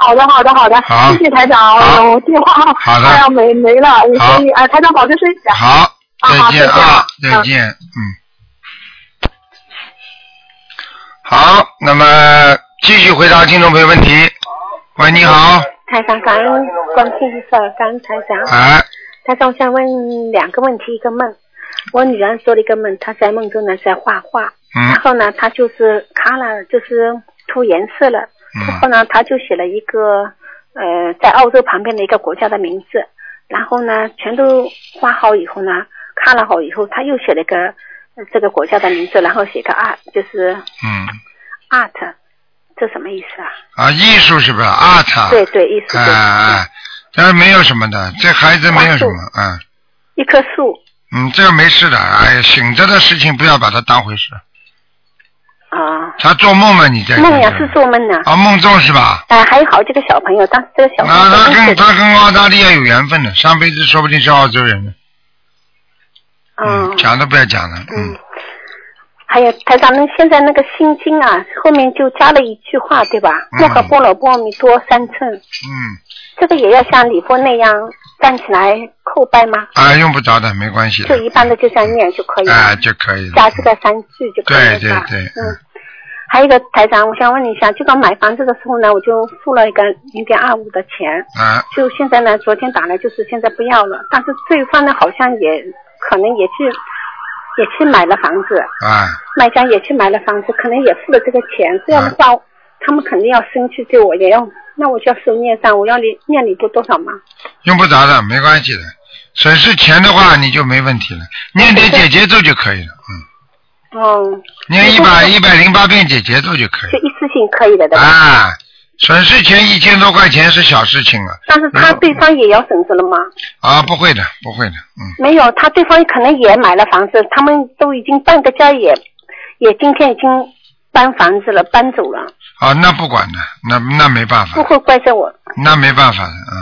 好的，好的，好的。好。谢谢台长，我电话好的快要没没了，所以啊，台长保重身体。好，再见啊，再见，嗯。好，那么继续回答听众朋友问题。喂，你好。台长，感恩观世音菩萨，感恩台长。啊。台长，我想问两个问题，一个梦。我女儿做了一个梦，她在梦中呢在画画，嗯。然后呢她就是卡了，就是涂颜色了，嗯。然后呢她就写了一个呃在澳洲旁边的一个国家的名字，然后呢全都画好以后呢，卡了好以后，她又写了一个、呃这个国家的名字，然后写个 art，就是嗯。art，这什么意思啊？啊，艺术是不是？art。对对，艺术哎对。哎，但是没有什么的，这孩子没有什么，嗯一棵树嗯，这个没事的，哎呀，醒着的事情不要把它当回事。啊。他做梦了，你在梦呀是做梦呢。啊，梦中是吧？啊，还有好几个小朋友，当时这个小朋友啊，他跟他跟澳大利亚有缘分的，上辈子说不定是澳洲人呢。嗯，讲都不要讲了，嗯，还有台长，那现在那个心经啊，后面就加了一句话，对吧？嗯莫可波罗波弥多三寸，嗯，这个也要像礼佛那样站起来叩拜吗？啊，用不着的，没关系就，一般的就这样念就可以了，啊，就可以了。加这个三句就可以了，对对？对，嗯。还有一个台长，我想问你一下，就刚买房子的时候呢，我就付了一个零点二五的钱，啊，就现在呢，昨天打了就是现在不要了，但是对方呢好像也可能也是也去买了房子，啊，卖家也去买了房子，可能也付了这个钱。这样的话，他们肯定要生气对我，也要那我就要收孽障，我要念念礼多多少吗？用不着的，没关系的。损失钱的话，你就没问题了，念点解结咒就可以了，嗯，哦，念一百一百零八遍解结咒就可以就一次性可以的，对吧？啊。损失钱一千多块钱是小事情了但是他对方也要损失了吗？啊，不会的，不会的，嗯，没有，他对方可能也买了房子，他们都已经半个家也，也今天已经搬房子了，搬走了，啊，那不管的，那那没办法不，会怪在我，那没办法的，嗯，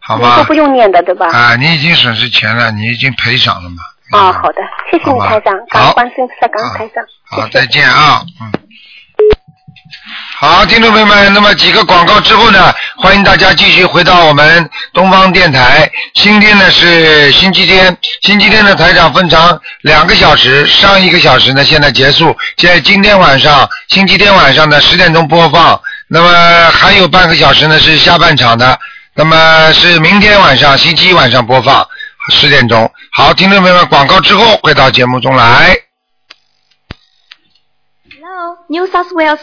好吧。都不，用念的，对吧？啊，你已经损失钱了，你已经赔偿了嘛，啊，好的，谢谢你台长，感好恩观世音菩萨，感恩台长。好，再见啊，嗯。好，听众朋友们，那么几个广告之后呢，欢迎大家继续回到我们东方电台。今天呢是星期天，星期天的台长分长两个小时，上一个小时呢现在结束，在今天晚上，星期天晚上的十点钟播放。那么还有半个小时呢是下半场的，那么是明天晚上星期一晚上播放十点钟。好，听众朋友们，广告之后回到节目中来。Hello, New South Wales